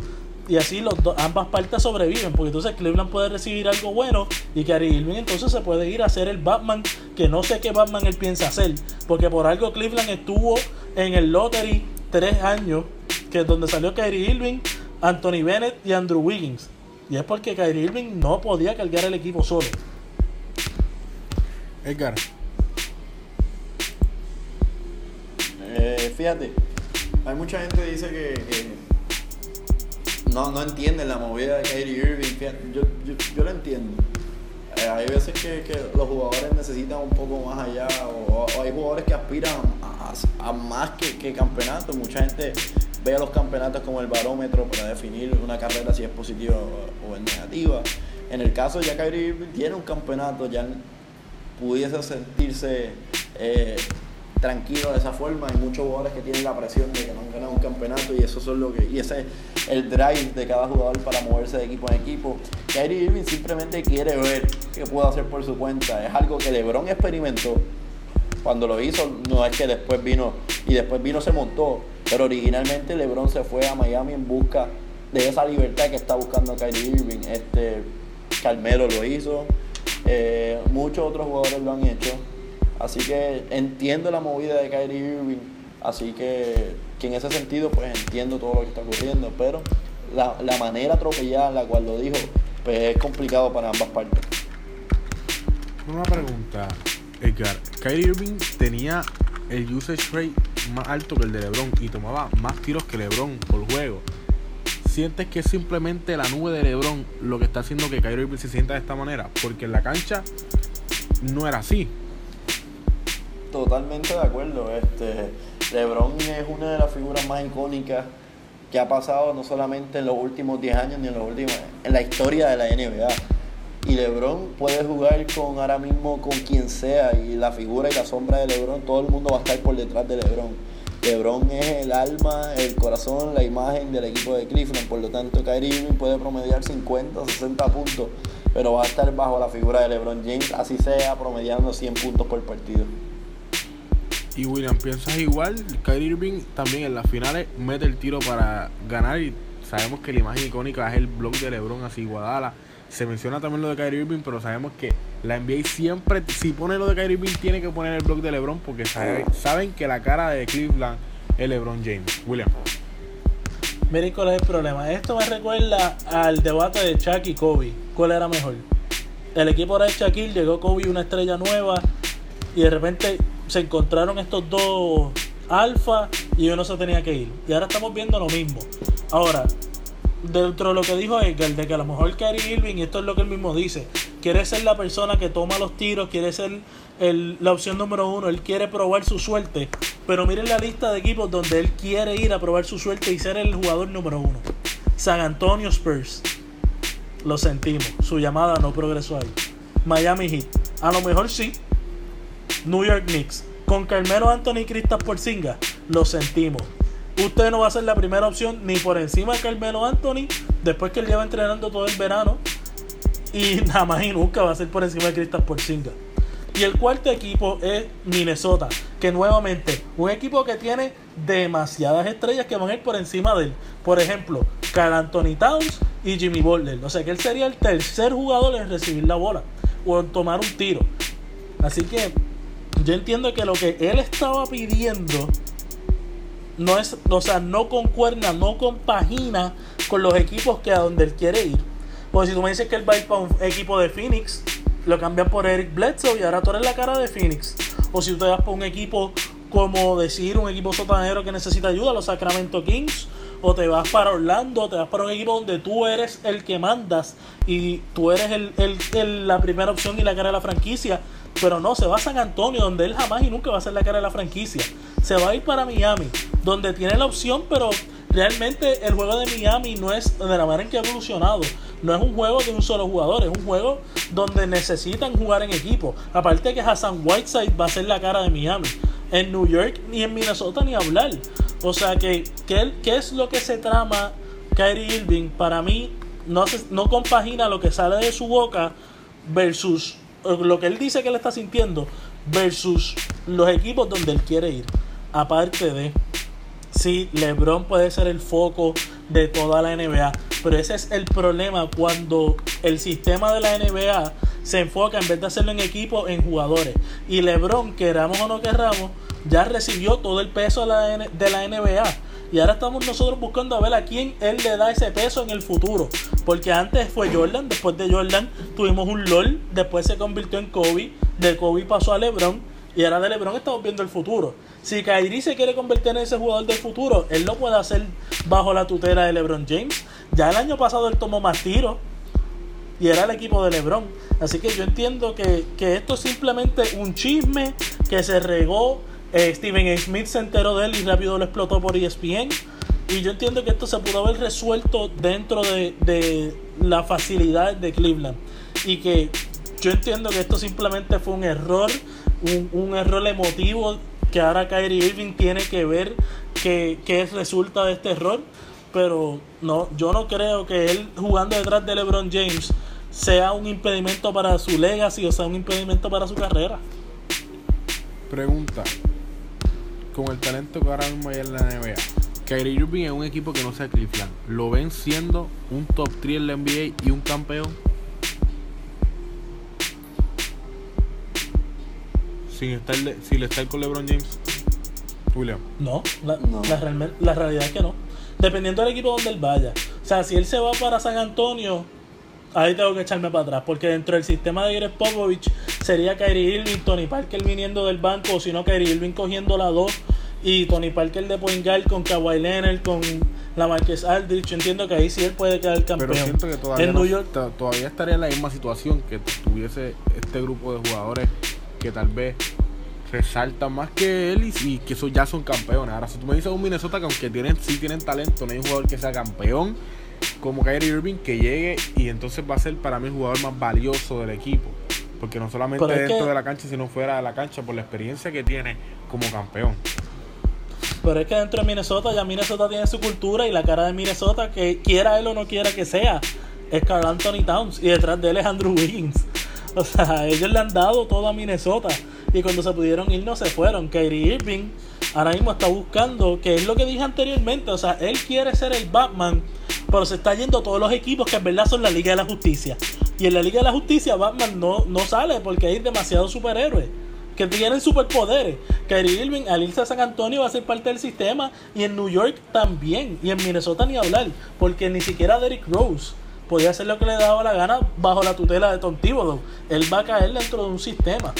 Y así los ambas partes sobreviven, porque entonces Cleveland puede recibir algo bueno y Kyrie Irving entonces se puede ir a hacer el Batman, que no sé qué Batman él piensa hacer, porque por algo Cleveland estuvo en el lottery tres años, que es donde salió Kyrie Irving, Anthony Bennett y Andrew Wiggins. Y es porque Kyrie Irving no podía cargar el equipo solo. Edgar. Eh, fíjate, hay mucha gente que dice que, no, no entienden la movida de Kyrie Irving. yo, yo, yo, lo entiendo. Eh, hay veces que, los jugadores necesitan un poco más allá, o, hay jugadores que aspiran a, más que, que campeonatos. Mucha gente ve a los campeonatos como el barómetro para definir una carrera si es positiva o, es negativa. En el caso de Kyrie Irving, tiene un campeonato, ya pudiese sentirse eh, tranquilo de esa forma. Hay muchos jugadores que tienen la presión de que no han ganado un campeonato y eso son lo que y ese es el drive de cada jugador para moverse de equipo en equipo. Kyrie Irving simplemente quiere ver qué puede hacer por su cuenta. Es algo que LeBron experimentó cuando lo hizo. No es que después vino y después vino se montó, pero originalmente LeBron se fue a Miami en busca de esa libertad que está buscando Kyrie Irving. Este Carmelo lo hizo. Eh, muchos otros jugadores lo han hecho. Así que entiendo la movida de Kyrie Irving. Así que, en ese sentido, pues entiendo todo lo que está ocurriendo. Pero la, manera atropellada en la cual lo dijo, pues es complicado para ambas partes. Una pregunta, Edgar. Kyrie Irving tenía el usage rate más alto que el de LeBron y tomaba más tiros que LeBron por juego sientes que es simplemente la nube de LeBron lo que está haciendo que Kyrie Irving se sienta de esta manera? Porque en la cancha no era así. Totalmente de acuerdo. Este, LeBron es una de las figuras más icónicas que ha pasado no solamente en los últimos 10 años ni en los últimos en la historia de la NBA. Y LeBron puede jugar con ahora mismo con quien sea y la figura y la sombra de LeBron, todo el mundo va a estar por detrás de LeBron. LeBron es el alma, el corazón, la imagen del equipo de Cleveland. Por lo tanto, Kyrie Irving puede promediar 50, 60 puntos, pero va a estar bajo la figura de LeBron James, así sea, promediando 100 puntos por partido. Y William, ¿piensas igual? Kyrie Irving también en las finales mete el tiro para ganar y sabemos que la imagen icónica es el blog de LeBron así Guadala. Se menciona también lo de Kyrie Irving, pero sabemos que la NBA siempre, si pone lo de Kyrie Irving, tiene que poner el blog de LeBron porque saben, que la cara de Cleveland es LeBron James. William. Miren cuál es el problema. Esto me recuerda al debate de Chuck y Kobe. ¿Cuál era mejor? El equipo era de Shaquille, llegó Kobe, una estrella nueva, y de repente se encontraron estos dos alfa y uno se tenía que ir. Y ahora estamos viendo lo mismo. Ahora, dentro de lo que dijo Edgar, de que a lo mejor Kyrie Irving, y esto es lo que él mismo dice, quiere ser la persona que toma los tiros, quiere ser el- la opción número uno, él quiere probar su suerte. Pero miren la lista de equipos donde él quiere ir a probar su suerte y ser el jugador número uno. San Antonio Spurs. Lo sentimos. Su llamada no progresó ahí. Miami Heat. A lo mejor sí. New York Knicks. Con Carmelo Anthony y Kristaps Porzingis. Lo sentimos. Usted no va a ser la primera opción ni por encima de Carmelo Anthony. Después que él lleva entrenando todo el verano. Y nada más y nunca va a ser por encima de Kristaps Porzingis. Y el cuarto equipo es Minnesota, que nuevamente, un equipo que tiene demasiadas estrellas que van a ir por encima de él. Por ejemplo, Carl Anthony Towns y Jimmy Butler. O sea que él sería el tercer jugador en recibir la bola o en tomar un tiro. Así que yo entiendo que lo que él estaba pidiendo no es, o sea, no concuerda, no compagina con los equipos que a donde él quiere ir. Porque si tú me dices que él va a ir para un equipo de Phoenix, lo cambian por Eric Bledsoe y ahora tú eres la cara de Phoenix. O si tú te vas para un equipo como decir un equipo sotanero que necesita ayuda, los Sacramento Kings, o te vas para Orlando, o te vas para un equipo donde tú eres el que mandas y tú eres el, el- la primera opción y la cara de la franquicia. Pero no, se va a San Antonio, donde él jamás y nunca va a ser la cara de la franquicia. Se va a ir para Miami, donde tiene la opción, pero realmente el juego de Miami no es de la manera en que ha evolucionado. No es un juego de un solo jugador, es un juego donde necesitan jugar en equipo. Aparte que Hassan Whiteside va a ser la cara de Miami. En New York ni en Minnesota ni hablar. O sea que, ¿qué, es lo que se trama Kyrie Irving? Para mí no, no compagina lo que sale de su boca versus lo que él dice que él está sintiendo versus los equipos donde él quiere ir. Aparte de, sí, LeBron puede ser el foco de toda la NBA, pero ese es el problema cuando el sistema de la NBA se enfoca en vez de hacerlo en equipo en jugadores. Y LeBron, queramos o no querramos, ya recibió todo el peso de la, N- de la NBA. Y ahora estamos nosotros buscando a ver a quién él le da ese peso en el futuro. Porque antes fue Jordan, después de Jordan tuvimos un LOL, después se convirtió en Kobe, de Kobe pasó a LeBron y ahora de LeBron estamos viendo el futuro. Si Kyrie se quiere convertir en ese jugador del futuro, él lo puede hacer bajo la tutela de LeBron James. Ya el año pasado él tomó más tiros y era el equipo de LeBron. Así que yo entiendo que, que esto es simplemente un chisme que se regó. Eh, Steven. Smith se enteró de él y rápido lo explotó por ESPN. Y yo entiendo que esto se pudo haber resuelto dentro de, de la facilidad de Cleveland. Y que yo entiendo que esto simplemente fue un error, un, un error emotivo que ahora Kyrie Irving tiene que ver qué qué resulta de este error. Pero no, yo no creo que él jugando detrás de LeBron James sea un impedimento para su legacy o sea un impedimento para su carrera. Pregunta. Con el talento que ahora mismo hay en la NBA, Kyrie Irving es un equipo que no sea Cleveland. ¿Lo ven siendo un top 3 en la NBA y un campeón? Sin estar, de- sin estar con LeBron James. William. No, la, No. La, realme- la realidad es que no. Dependiendo del equipo donde él vaya. O sea, si él se va para San Antonio, ahí tengo que echarme para atrás. Porque dentro del sistema de Greg Popovich sería Kyrie Irving, Tony Parker viniendo del banco, o si no, Kyrie Irving cogiendo la 2 y Tony Parker de point guard con Kawhi Leonard, con la Marquez Aldrich. Yo entiendo que ahí sí él puede quedar campeón. Pero siento que todavía, en no- New York, to- todavía estaría en la misma situación que tuviese este grupo de jugadores que tal vez resaltan más que él y, y que eso ya son campeones. Ahora, si tú me dices un Minnesota que aunque tienen, sí tienen talento, no hay un jugador que sea campeón como Kyrie Irving que llegue y entonces va a ser para mí el jugador más valioso del equipo. Porque no solamente dentro que- de la cancha, sino fuera de la cancha por la experiencia que tiene como campeón. Pero es que dentro de Minnesota ya Minnesota tiene su cultura y la cara de Minnesota, que quiera él o no quiera que sea, es Carl Anthony Towns y detrás de él es Andrew Wiggins. O sea, ellos le han dado todo a Minnesota y cuando se pudieron ir no se fueron. Kyrie Irving ahora mismo está buscando, que es lo que dije anteriormente, o sea, él quiere ser el Batman, pero se está yendo todos los equipos que en verdad son la Liga de la Justicia. Y en la Liga de la Justicia Batman no, no sale porque hay demasiados superhéroes que tienen superpoderes. Kyrie Irving al irse a San Antonio va a ser parte del sistema y en New York también y en Minnesota ni hablar porque ni siquiera Derrick Rose podía hacer lo que le daba la gana bajo la tutela de Tom Thibodeau. Él va a caer dentro de un sistema.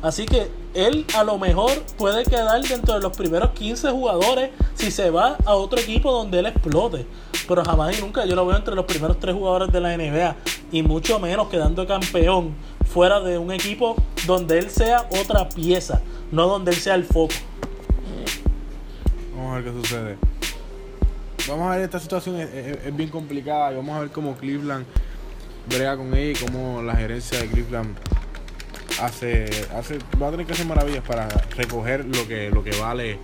Así que él a lo mejor puede quedar dentro de los primeros 15 jugadores si se va a otro equipo donde él explote. pero jamás y nunca yo lo veo entre los primeros tres jugadores de la NBA y mucho menos quedando campeón fuera de un equipo donde él sea otra pieza, no donde él sea el foco. Vamos a ver qué sucede. Vamos a ver, esta situación es, es- bien complicada y vamos a ver cómo Cleveland brega con ella y cómo la gerencia de Cleveland hace, hace va a tener que hacer maravillas para recoger lo que, lo que vale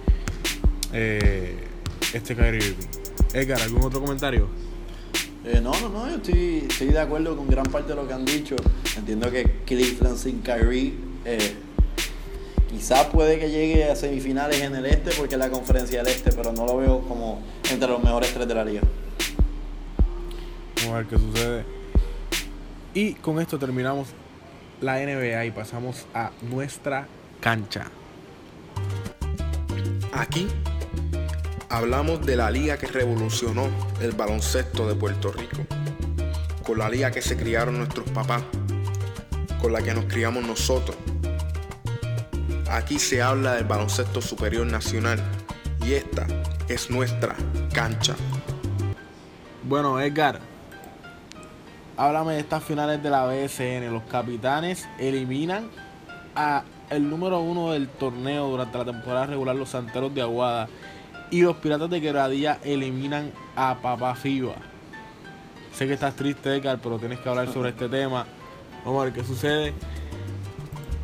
eh, este Kyrie Irving. Edgar, ¿algún otro comentario? Eh, no, no, no, yo estoy, estoy de acuerdo con gran parte de lo que han dicho. Entiendo que Cleveland sin Kyrie eh, quizás puede que llegue a semifinales en el este porque es la conferencia del este, pero no lo veo como entre los mejores tres de la liga. Vamos a ver qué sucede. Y con esto terminamos la NBA y pasamos a nuestra cancha. Aquí hablamos de la liga que revolucionó el baloncesto de Puerto Rico, con la liga que se criaron nuestros papás, con la que nos criamos nosotros. Aquí se habla del baloncesto superior nacional y esta es nuestra cancha. Bueno, Edgar, háblame de estas finales de la BSN. Los capitanes eliminan a el número uno del torneo durante la temporada regular, los Santeros de Aguada. Y los Piratas de Quebradilla eliminan a Papá Fiba. Sé que estás triste, Edgar, pero tienes que hablar sobre este tema. Vamos a ver qué sucede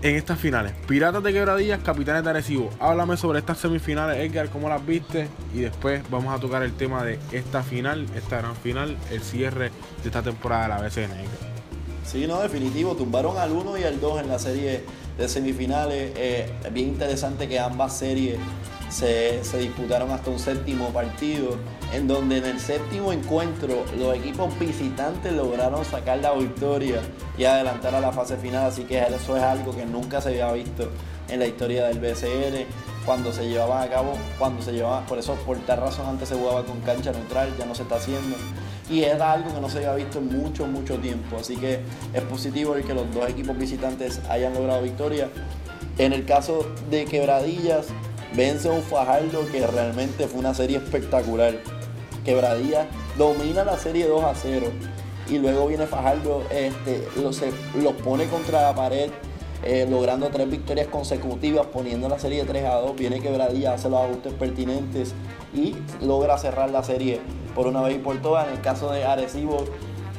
en estas finales. Piratas de Quebradillas, Capitanes de Arecibo. Háblame sobre estas semifinales, Edgar, cómo las viste. Y después vamos a tocar el tema de esta final, esta gran final, el cierre de esta temporada de la BCN. Edgar. Sí, no, definitivo. Tumbaron al 1 y al 2 en la serie de semifinales. Eh, bien interesante que ambas series se, disputaron hasta un séptimo partido, en donde en el séptimo encuentro los equipos visitantes lograron sacar la victoria y adelantar a la fase final. Así que eso es algo que nunca se había visto en la historia del BCN cuando se llevaban a cabo, cuando se llevaban, por eso por tal razón antes se jugaba con cancha neutral, ya no se está haciendo. Y era algo que no se había visto en mucho, mucho tiempo. Así que es positivo el que los dos equipos visitantes hayan logrado victoria. En el caso de Quebradillas, vence un Fajardo que realmente fue una serie espectacular. Quebradillas domina la serie 2 a 0. Y luego viene Fajardo, este, los, los pone contra la pared, eh, logrando tres victorias consecutivas, poniendo la serie 3 a 2. Viene Quebradilla, hace los ajustes pertinentes y logra cerrar la serie por una vez y por todas. En el caso de Arecibo,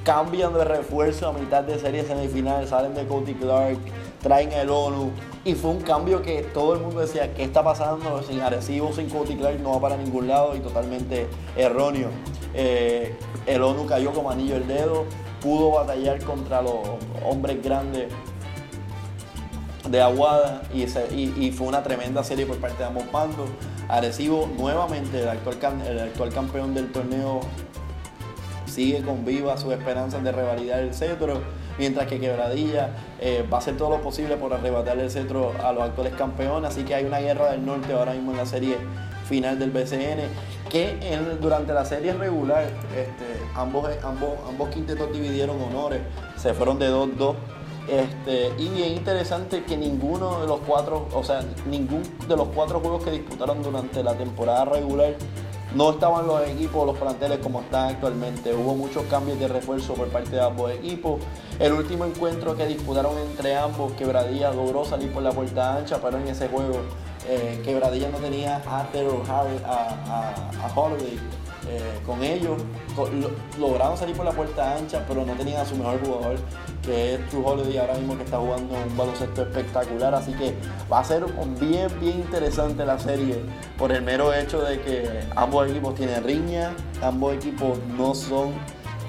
cambian de refuerzo a mitad de serie semifinal, salen de Cody Clark, traen el ONU. Y fue un cambio que todo el mundo decía, ¿qué está pasando? Sin Arecibo, sin Cody Clark no va para ningún lado y totalmente erróneo. Eh, el ONU cayó como anillo el dedo, pudo batallar contra los hombres grandes de Aguada y, fue una tremenda serie por parte de ambos bandos. Arecibo nuevamente, el actual, el actual campeón del torneo, sigue con viva sus esperanzas de revalidar el cetro, mientras que Quebradilla eh, va a hacer todo lo posible por arrebatarle el cetro a los actuales campeones, así que hay una guerra del norte ahora mismo en la serie final del BCN, que durante la serie regular este, ambos, ambos, ambos quintetos dividieron honores, se fueron de 2-2. Este, y bien interesante que ninguno de los cuatro, o sea, ningún de los cuatro juegos que disputaron durante la temporada regular no estaban los equipos, los planteles como están actualmente. Hubo muchos cambios de refuerzo por parte de ambos equipos. El último encuentro que disputaron entre ambos, Quebradilla logró salir por la puerta ancha, pero en ese juego eh, Quebradilla no tenía a Terrell Harris, a, a, a Holiday eh, con ellos. Lograron salir por la puerta ancha, pero no tenían a su mejor jugador, que es True Holiday ahora mismo que está jugando un baloncesto espectacular. Así que va a ser bien, bien interesante la serie por el mero hecho de que ambos equipos tienen riña, ambos equipos no son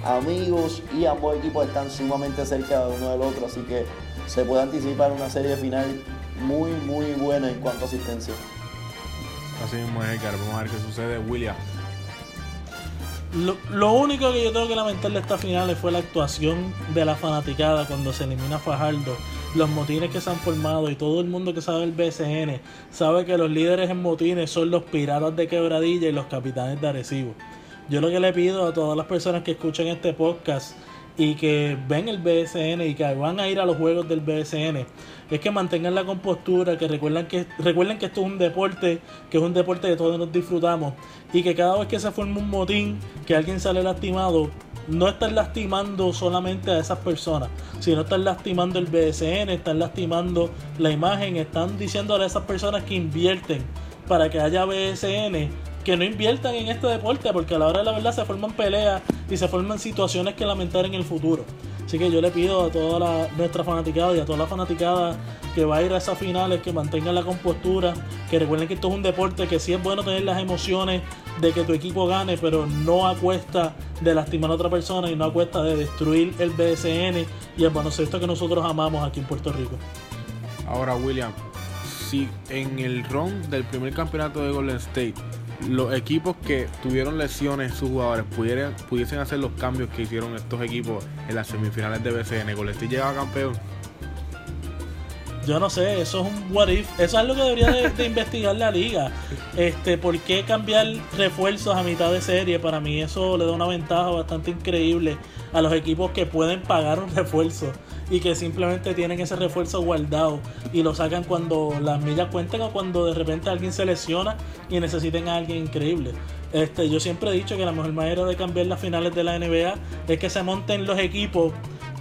amigos y ambos equipos están sumamente cerca de uno del otro. Así que se puede anticipar una serie final muy, muy buena en cuanto a asistencia. Así mismo Edgar. Vamos a ver qué sucede. William. Lo, lo único que yo tengo que lamentar de esta final fue la actuación de la fanaticada cuando se elimina Fajardo. Los motines que se han formado y todo el mundo que sabe el BCN sabe que los líderes en motines son los piratas de quebradilla y los capitanes de Arecibo. Yo lo que le pido a todas las personas que escuchen este podcast y que ven el BSN y que van a ir a los juegos del BSN es que mantengan la compostura, que recuerden que recuerden que esto es un deporte, que es un deporte que todos nos disfrutamos y que cada vez que se forma un motín, que alguien sale lastimado, no están lastimando solamente a esas personas, sino están lastimando el BSN, están lastimando la imagen, están diciendo a esas personas que invierten para que haya BSN, que no inviertan en este deporte, porque a la hora de la verdad se forman peleas y se forman situaciones que lamentar en el futuro. Así que yo le pido a toda la, nuestra fanaticada y a toda la fanaticada que va a ir a esas finales que mantengan la compostura, que recuerden que esto es un deporte que sí es bueno tener las emociones de que tu equipo gane, pero no a cuesta de lastimar a otra persona y no a cuesta de destruir el BSN y el baloncesto que nosotros amamos aquí en Puerto Rico. Ahora, William, si en el run del primer campeonato de Golden State los equipos que tuvieron lesiones sus jugadores pudieran, pudiesen hacer los cambios que hicieron estos equipos en las semifinales de BCN, Golden State llegaba campeón. Yo no sé, eso es un what if. Eso es lo que debería de, investigar la liga. Este, ¿por qué cambiar refuerzos a mitad de serie? Para mí eso le da una ventaja bastante increíble a los equipos que pueden pagar un refuerzo y que simplemente tienen ese refuerzo guardado y lo sacan cuando las millas cuenten o cuando de repente alguien se lesiona y necesiten a alguien increíble. Este, yo siempre he dicho que la mejor manera de cambiar las finales de la NBA es que se monten los equipos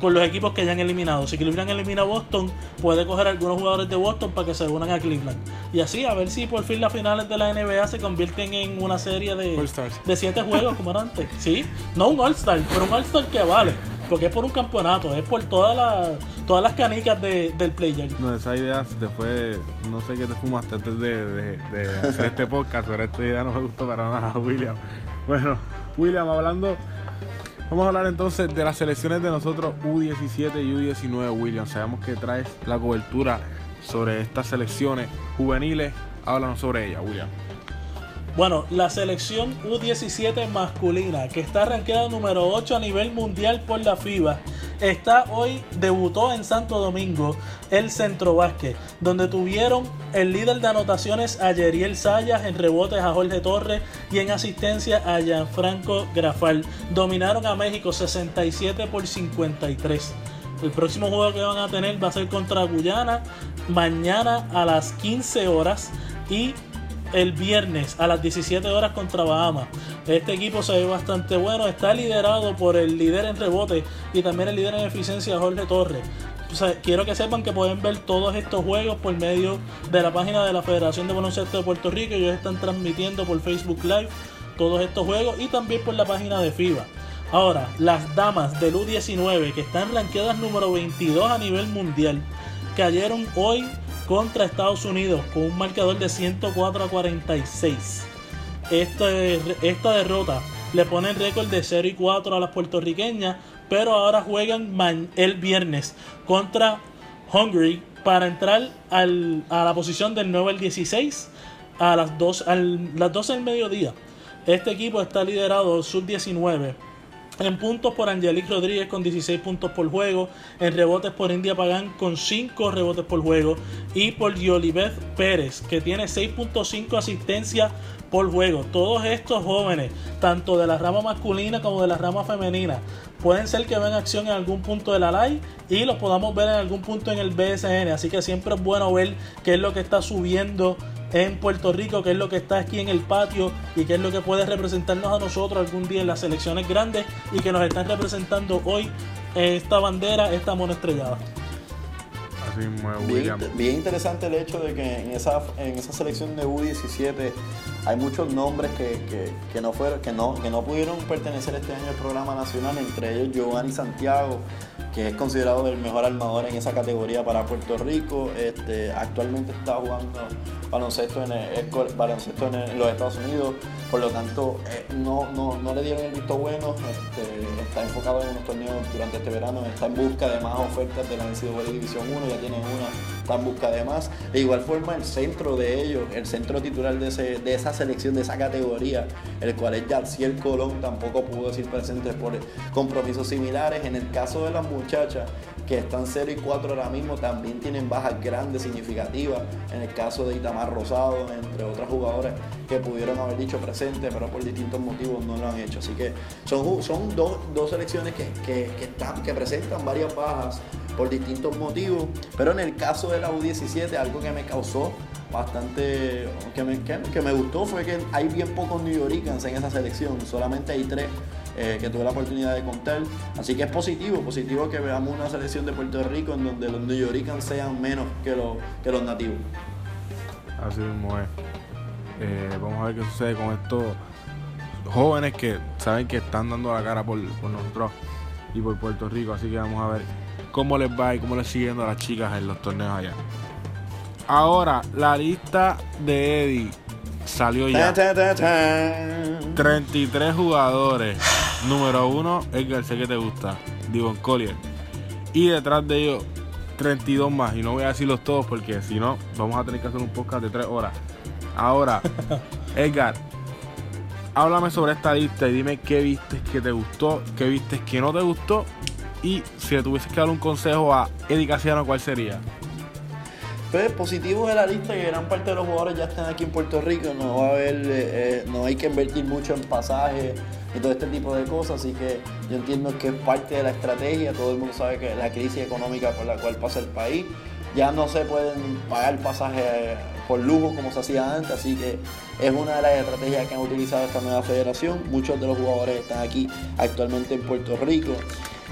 con los equipos que ya han eliminado. Si Cleveland elimina a Boston, puede coger algunos jugadores de Boston para que se unan a Cleveland. Y así, a ver si por fin las finales de la NBA se convierten en una serie de, de siete juegos como era antes. Sí, no un All-Star, pero un All-Star que vale. Porque es por un campeonato, es por todas las todas las canicas del player. No, esa idea se te fue, no sé qué te fumaste antes de, de hacer este podcast, pero esta idea no me gustó para nada, William. Bueno, William, hablando Vamos a hablar entonces de las selecciones de nosotros U17 y U19, William. Sabemos que traes la cobertura sobre estas selecciones juveniles. Háblanos sobre ella, William. Bueno, la selección U17 masculina, que está arranqueada número 8 a nivel mundial por la FIBA, está hoy, debutó en Santo Domingo el Centro donde tuvieron el líder de anotaciones a Yeriel Sayas, en rebotes a Jorge Torres y en asistencia a Gianfranco Grafal. Dominaron a México 67 por 53. El próximo juego que van a tener va a ser contra Guyana mañana a las 15 horas y el viernes a las 17 horas contra Bahamas. Este equipo se ve bastante bueno, está liderado por el líder en rebote y también el líder en eficiencia Jorge Torres. quiero que sepan que pueden ver todos estos juegos por medio de la página de la Federación de Baloncesto de Puerto Rico. Ellos están transmitiendo por Facebook Live todos estos juegos y también por la página de FIBA. Ahora, las damas del U19 que están ranqueadas número 22 a nivel mundial cayeron hoy contra Estados Unidos con un marcador de 104 a 46. esta derrota le pone el récord de 0 y 4 a las puertorriqueñas, pero ahora juegan el viernes contra Hungary para entrar a la posición del 9 al 16 a las 2 las 12 del mediodía. Este equipo está liderado sub-19 en puntos por Angelique Rodríguez con 16 puntos por juego. En rebotes por India Pagán con 5 rebotes por juego. Y por Yolibeth Pérez que tiene 6.5 asistencias por juego. Todos estos jóvenes, tanto de la rama masculina como de la rama femenina, pueden ser que vean acción en algún punto de la live y los podamos ver en algún punto en el BSN. Así que siempre es bueno ver qué es lo que está subiendo en Puerto Rico, qué es lo que está aquí en el patio y qué es lo que puede representarnos a nosotros algún día en las selecciones grandes y que nos están representando hoy esta bandera, esta mona estrellada. Así bien, bien, interesante el hecho de que en esa, en esa selección de U17 hay muchos nombres que, que, no fueron, que, no, que no pudieron pertenecer este año al programa nacional, entre ellos Giovanni Santiago, que es considerado el mejor armador en esa categoría para Puerto Rico. Este, actualmente está jugando baloncesto en, el, baloncesto en, los Estados Unidos, por lo tanto eh, no, no, no, le dieron el visto bueno, este, está enfocado en unos torneos durante este verano, está en busca de más ofertas de la NCAA División 1, ya tiene una, está en busca de más. De igual forma el centro de ellos, el centro titular de, ese, de esa selección, de esa categoría, el cual es Yarciel Colón, tampoco pudo decir presente por compromisos similares. En el caso de las muchachas, que están 0 y 4 ahora mismo, también tienen bajas grandes, significativas. En el caso de Itamar Rosado, entre otros jugadores que pudieron haber dicho presente, pero por distintos motivos no lo han hecho. Así que son, son dos, dos selecciones que, que, están, que presentan varias bajas por distintos motivos. Pero en el caso de la U17, algo que me causó bastante que me, que, me gustó fue que hay bien pocos New Yorkers en esa selección, solamente hay tres eh, que tuve la oportunidad de contar. Así que es positivo, positivo que veamos una selección de Puerto Rico en donde los New Yorkers sean menos que los, que los nativos. Así mismo es. Eh, vamos a ver qué sucede con estos jóvenes que saben que están dando la cara por, por nosotros y por Puerto Rico. Así que vamos a ver cómo les va y cómo les siguen a las chicas en los torneos allá. Ahora, la lista de Eddie salió ya. 33 jugadores. Número uno, Edgar, sé que te gusta. Divon Collier. Y detrás de ellos, 32 más. Y no voy a decirlos todos porque si no, vamos a tener que hacer un podcast de 3 horas. Ahora, Edgar, háblame sobre esta lista y dime qué viste que te gustó, qué viste que no te gustó. Y si le tuvieses que dar un consejo a Eddie Casiano, ¿cuál sería? Pues positivo de la lista que gran parte de los jugadores ya están aquí en Puerto Rico, no va a haber, eh, eh, no hay que invertir mucho en pasajes y todo este tipo de cosas, así que yo entiendo que es parte de la estrategia, todo el mundo sabe que la crisis económica por la cual pasa el país, ya no se pueden pagar pasajes eh, por lujo como se hacía antes, así que es una de las estrategias que han utilizado esta nueva federación, muchos de los jugadores están aquí actualmente en Puerto Rico.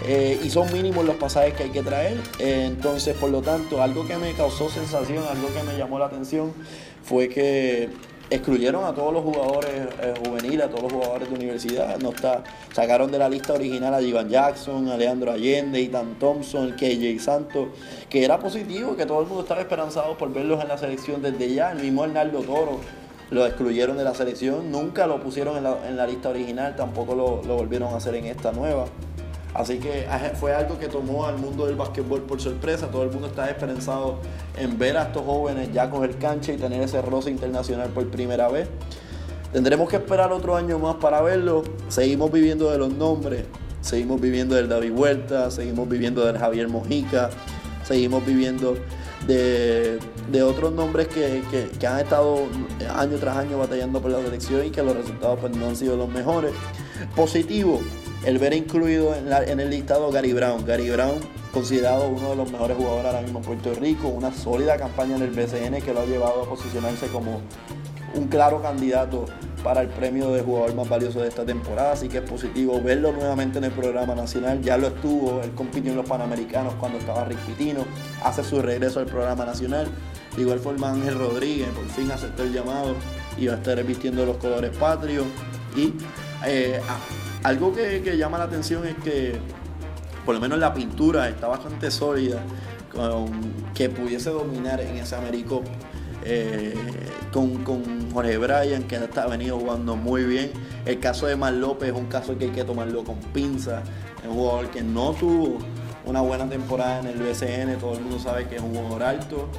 Eh, y son mínimos los pasajes que hay que traer. Eh, entonces, por lo tanto, algo que me causó sensación, algo que me llamó la atención, fue que excluyeron a todos los jugadores eh, juveniles, a todos los jugadores de universidad. No está, sacaron de la lista original a Ivan Jackson, a Leandro Allende, Ethan Thompson, KJ Santos, que era positivo, que todo el mundo estaba esperanzado por verlos en la selección desde ya. El mismo Hernando Toro lo excluyeron de la selección, nunca lo pusieron en la, en la lista original, tampoco lo, lo volvieron a hacer en esta nueva. Así que fue algo que tomó al mundo del básquetbol por sorpresa. Todo el mundo está esperanzado en ver a estos jóvenes ya coger cancha y tener ese roce internacional por primera vez. Tendremos que esperar otro año más para verlo. Seguimos viviendo de los nombres, seguimos viviendo del David Huerta, seguimos viviendo del Javier Mojica, seguimos viviendo de, otros nombres que, que, han estado año tras año batallando por la selección y que los resultados pues, no han sido los mejores. Positivo, el ver incluido en, el listado Gary Brown. Gary Brown, considerado uno de los mejores jugadores ahora mismo en Puerto Rico, una sólida campaña en el BCN que lo ha llevado a posicionarse como un claro candidato para el premio de jugador más valioso de esta temporada, así que es positivo verlo nuevamente en el programa nacional. Ya lo estuvo, él compitió en los Panamericanos cuando estaba Rick Pitino, hace su regreso al programa nacional. De igual forma Ángel Rodríguez por fin aceptó el llamado y va a estar vistiendo los colores patrios. Y eh, algo que, llama la atención es que por lo menos la pintura está bastante sólida, que pudiese dominar en ese Américo eh, con, Jorge Bryan, que ha venido jugando muy bien. El caso de Mar López es un caso que hay que tomarlo con pinza. Es un jugador que no tuvo una buena temporada en el BCN, todo el mundo sabe que es un jugador alto,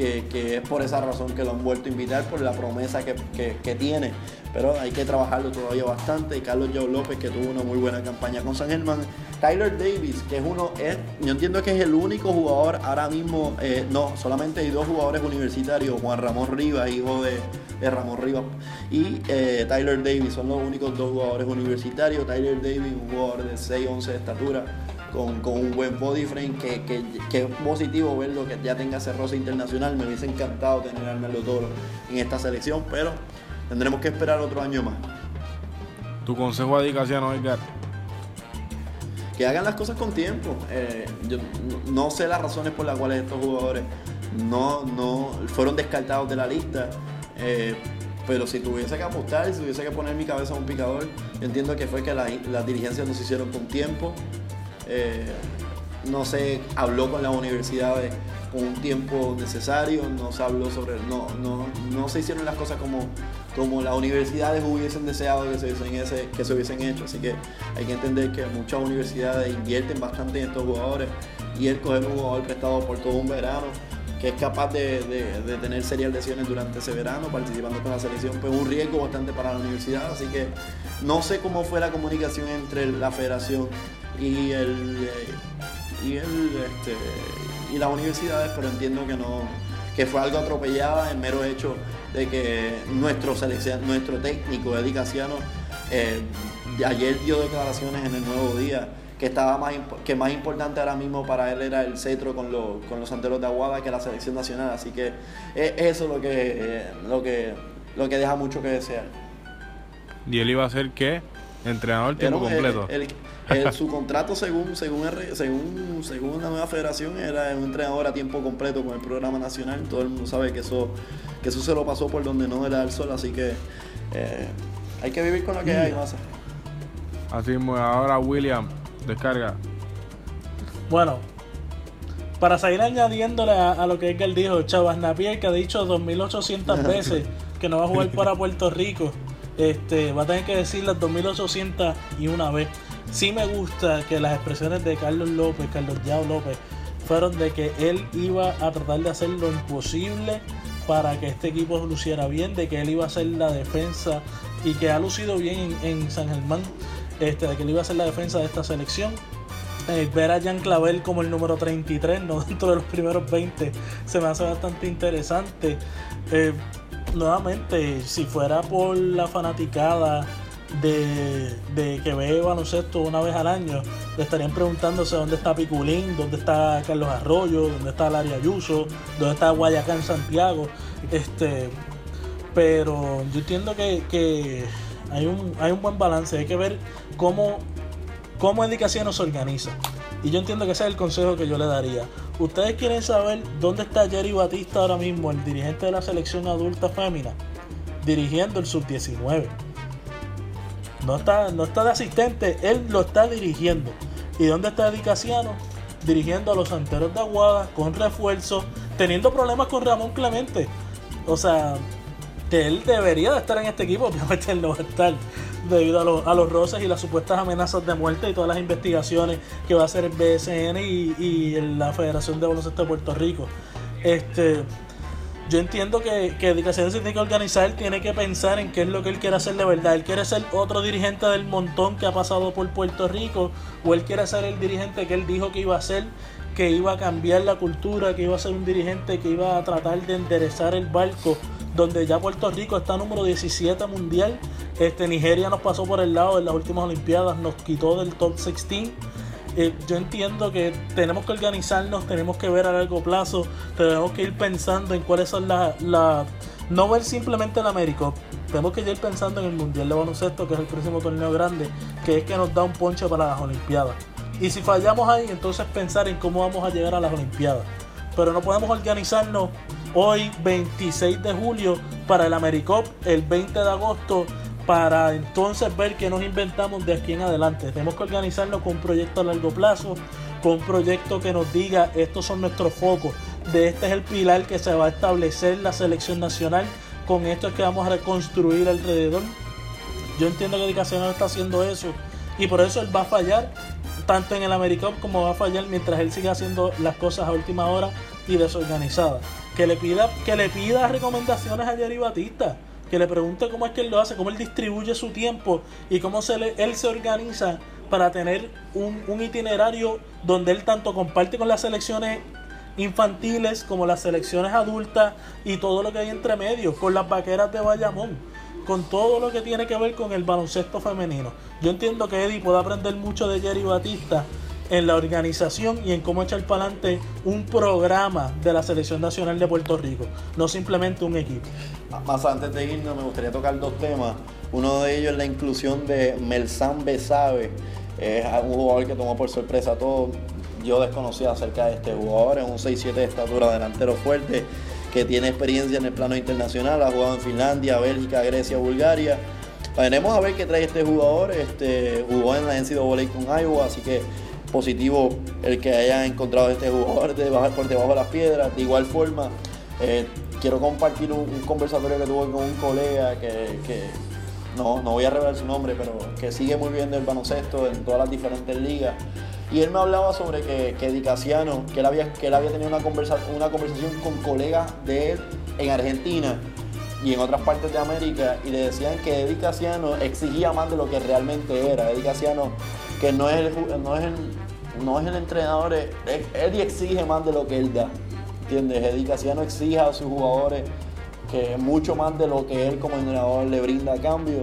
que, es por esa razón que lo han vuelto a invitar, por la promesa que, que tiene pero hay que trabajarlo todavía bastante. Y Carlos Joe López, que tuvo una muy buena campaña con San Germán. Tyler Davis, que es uno, es, yo entiendo que es el único jugador ahora mismo, eh, no, solamente hay dos jugadores universitarios, Juan Ramón Rivas, hijo de, Ramón Rivas, y eh, Tyler Davis, son los únicos dos jugadores universitarios. Tyler Davis, un jugador de 6-11 de estatura, con, un buen body frame, que, que, es positivo verlo, que ya tenga ese roce internacional. Me hubiese encantado tener a Arnaldo Toro en esta selección, pero Tendremos que esperar otro año más. ¿Tu consejo a Dicasiano, Edgar? Que hagan las cosas con tiempo. Eh, yo no sé las razones por las cuales estos jugadores no, no fueron descartados de la lista. Eh, pero si tuviese que apostar, si tuviese que poner mi cabeza a un picador, yo entiendo que fue que las dirigencias nos hicieron con tiempo. Eh, no se habló con las universidades con un tiempo necesario, no se habló sobre, no, no, no se hicieron las cosas como, como las universidades hubiesen deseado que se hubiesen, que se hubiesen hecho. Así que hay que entender que muchas universidades invierten bastante en estos jugadores y el coger un jugador prestado por todo un verano que es capaz de, tener serias lesiones durante ese verano, participando con la selección, pues un riesgo bastante para la universidad. Así que no sé cómo fue la comunicación entre la federación y el, y, el, este, y las universidades, pero entiendo que no que fue algo atropellada en mero hecho de que nuestro, selección, nuestro técnico, Eddie Casiano, eh, ayer dio declaraciones en el Nuevo Día que estaba más que más importante ahora mismo para él era el cetro con, los, con los santeros de Aguada que la selección nacional. Así que es eso lo que, eh, lo que, lo que deja mucho que desear. ¿Y él iba a ser qué? Entrenador tiempo completo. su contrato según según según según la nueva federación era un entrenador a tiempo completo con el programa nacional. Todo el mundo sabe que eso que eso se lo pasó por donde no era el sol, así que eh, hay que vivir con lo que hay, más. Así ahora William, descarga. Bueno, para seguir añadiéndole a, lo que Edgar dijo, Chavas Napier que ha dicho 2800 veces que no va a jugar para Puerto Rico, este, va a tener que decir las 2800 y una vez. Sí me gusta que las expresiones de Carlos López, Carlos Yao López, fueron de que él iba a tratar de hacer lo imposible para que este equipo luciera bien, de que él iba a hacer la defensa y que ha lucido bien en, San Germán, este, de que él iba a hacer la defensa de esta selección. Eh, ver a Jan Clavel como el número 33, no dentro de los primeros 20, se me hace bastante interesante. Eh, nuevamente, si fuera por la fanaticada de, que ve baloncesto una vez al año, le estarían preguntándose dónde está Piculín, dónde está Carlos Arroyo, dónde está Larry Ayuso, dónde está Guayacán Santiago. Este, pero yo entiendo que, hay, un, hay un buen balance, hay que ver cómo, cómo Edicación se organiza. Y yo entiendo que ese es el consejo que yo le daría. Ustedes quieren saber dónde está Jerry Batista ahora mismo, el dirigente de la selección adulta fémina, dirigiendo el sub-19. No está, no está de asistente, él lo está dirigiendo. ¿Y dónde está Edicaciano? Dirigiendo a los Santeros de Aguada con refuerzo, teniendo problemas con Ramón Clemente. O sea, que él debería de estar en este equipo, obviamente él no va a estar debido a, los roces y las supuestas amenazas de muerte y todas las investigaciones que va a hacer el BSN y, y la Federación de Baloncesto de Puerto Rico. Este, yo entiendo que, que Educación se tiene que organizar, tiene que pensar en qué es lo que él quiere hacer de verdad. Él quiere ser otro dirigente del montón que ha pasado por Puerto Rico, o él quiere ser el dirigente que él dijo que iba a ser, que iba a cambiar la cultura, que iba a ser un dirigente que iba a tratar de enderezar el barco, donde ya Puerto Rico está número 17 mundial. Este, Nigeria nos pasó por el lado en las últimas Olimpiadas, nos quitó del top 16 eh, yo entiendo que tenemos que organizarnos, tenemos que ver a largo plazo, tenemos que ir pensando en cuáles son las... La, no ver simplemente el América, tenemos que ir pensando en el Mundial de Baloncesto, que es el próximo torneo grande, que es que nos da un ponche para las Olimpiadas. Y si fallamos ahí, entonces pensar en cómo vamos a llegar a las Olimpiadas. Pero no podemos organizarnos hoy, 26 de julio, para el AmeriCop, el 20 de agosto, para entonces ver qué nos inventamos de aquí en adelante. Tenemos que organizarnos con un proyecto a largo plazo, con un proyecto que nos diga estos son nuestros focos, de este es el pilar que se va a establecer la selección nacional, con esto es que vamos a reconstruir alrededor. Yo entiendo que no está haciendo eso y por eso él va a fallar tanto en el Americop como va a fallar mientras él siga haciendo las cosas a última hora y desorganizadas. Que le pida, que le pida recomendaciones a Jerry Batista que le pregunte cómo es que él lo hace, cómo él distribuye su tiempo y cómo se le, él se organiza para tener un, itinerario donde él tanto comparte con las selecciones infantiles como las selecciones adultas y todo lo que hay entre medio, con las vaqueras de Bayamón, con todo lo que tiene que ver con el baloncesto femenino. Yo entiendo que Eddie puede aprender mucho de Jerry Batista en la organización y en cómo echar para adelante un programa de la Selección Nacional de Puerto Rico, no simplemente un equipo. Más antes de irnos, me gustaría tocar dos temas. Uno de ellos es la inclusión de Melsan Besabe, es un jugador que tomó por sorpresa a todos. Yo desconocía acerca de este jugador, es un 6-7 de estatura, delantero fuerte, que tiene experiencia en el plano internacional, ha jugado en Finlandia, Bélgica, Grecia, Bulgaria. Veremos a ver qué trae este jugador. Este, jugó en la NCAA con Iowa, así que positivo el que haya encontrado este jugador de bajar por debajo de las piedras. De igual forma, eh, quiero compartir un, conversatorio que tuve con un colega que, no, no voy a revelar su nombre, pero que sigue muy bien del baloncesto en todas las diferentes ligas. Y él me hablaba sobre que, que Dicasiano, que él había, que él había tenido una, conversa, una conversación con colegas de él en Argentina y en otras partes de América y le decían que Eddie exigía más de lo que realmente era. Eddie que no es, no es no es el entrenador, es- Eddie exige más de lo que él da. ¿Entiendes? Eddie Casiano exige a sus jugadores que mucho más de lo que él como entrenador le brinda a cambio.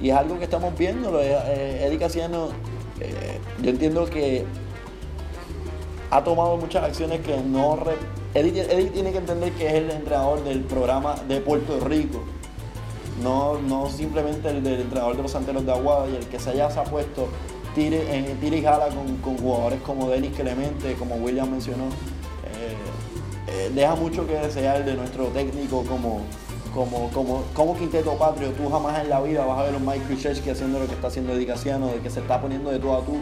Y es algo que estamos viendo. eh, Eddie Casiano, eh, yo entiendo que ha tomado muchas acciones que no... Eddie tiene que entender que es el entrenador del programa de Puerto Rico. No, no simplemente el del entrenador de los Santeros de Aguada y el que se haya puesto tire, eh, y jala con, con jugadores como Denis Clemente, como William mencionó. Eh, eh, deja mucho que desear de nuestro técnico como, como, como, como Quinteto Patrio. Tú jamás en la vida vas a ver a un Mike Krzyzewski haciendo lo que está haciendo Eddie Casiano, de que se está poniendo de tú a tú.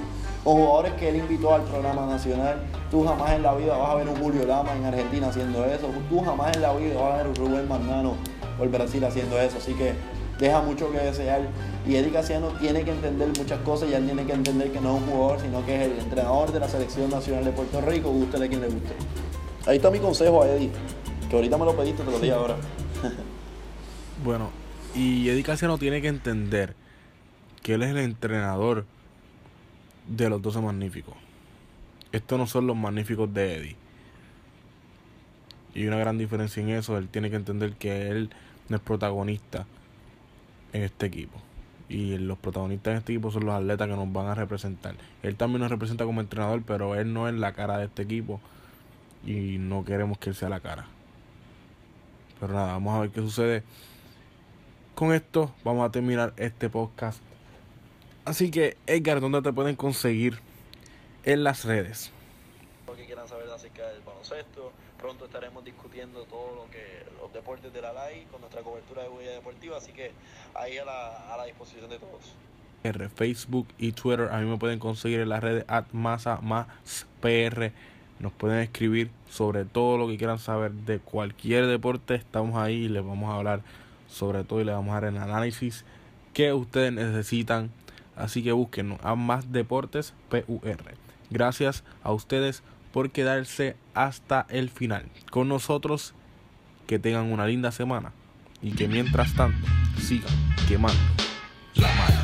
O jugadores que él invitó al programa nacional. Tú jamás en la vida vas a ver un Julio Lama en Argentina haciendo eso. Tú jamás en la vida vas a ver un Rubén Magnano el Brasil haciendo eso. Así que deja mucho que desear. Y Eddie Casiano tiene que entender muchas cosas y él tiene que entender que no es un jugador, sino que es el entrenador de la selección nacional de Puerto Rico, guste a quien le guste. Ahí está mi consejo a Eddie, que ahorita me lo pediste, te lo di ahora. Bueno, y Eddie Casiano tiene que entender que él es el entrenador de los 12 magníficos. Estos no son los magníficos de Eddie. Y una gran diferencia en eso. Él tiene que entender que él no es protagonista en este equipo. Y los protagonistas en este equipo son los atletas que nos van a representar. Él también nos representa como entrenador, pero él no es la cara de este equipo. Y no queremos que él sea la cara. Pero nada, vamos a ver qué sucede. Con esto vamos a terminar este podcast. Así que, Edgar, ¿dónde te pueden conseguir en las redes? Lo que quieran saber acerca del baloncesto, pronto estaremos discutiendo todo lo que deportes de la LAI con nuestra cobertura de huella deportiva, así que ahí a la, a la disposición de todos. R, Facebook y Twitter. A mí me pueden conseguir en las redes at más PR. Nos pueden escribir sobre todo lo que quieran saber de cualquier deporte. Estamos ahí y les vamos a hablar sobre todo y les vamos a dar el análisis que ustedes necesitan. Así que búsquenos a más deportes PUR. Gracias a ustedes por quedarse hasta el final con nosotros. Que tengan una linda semana y que mientras tanto sigan quemando la malla.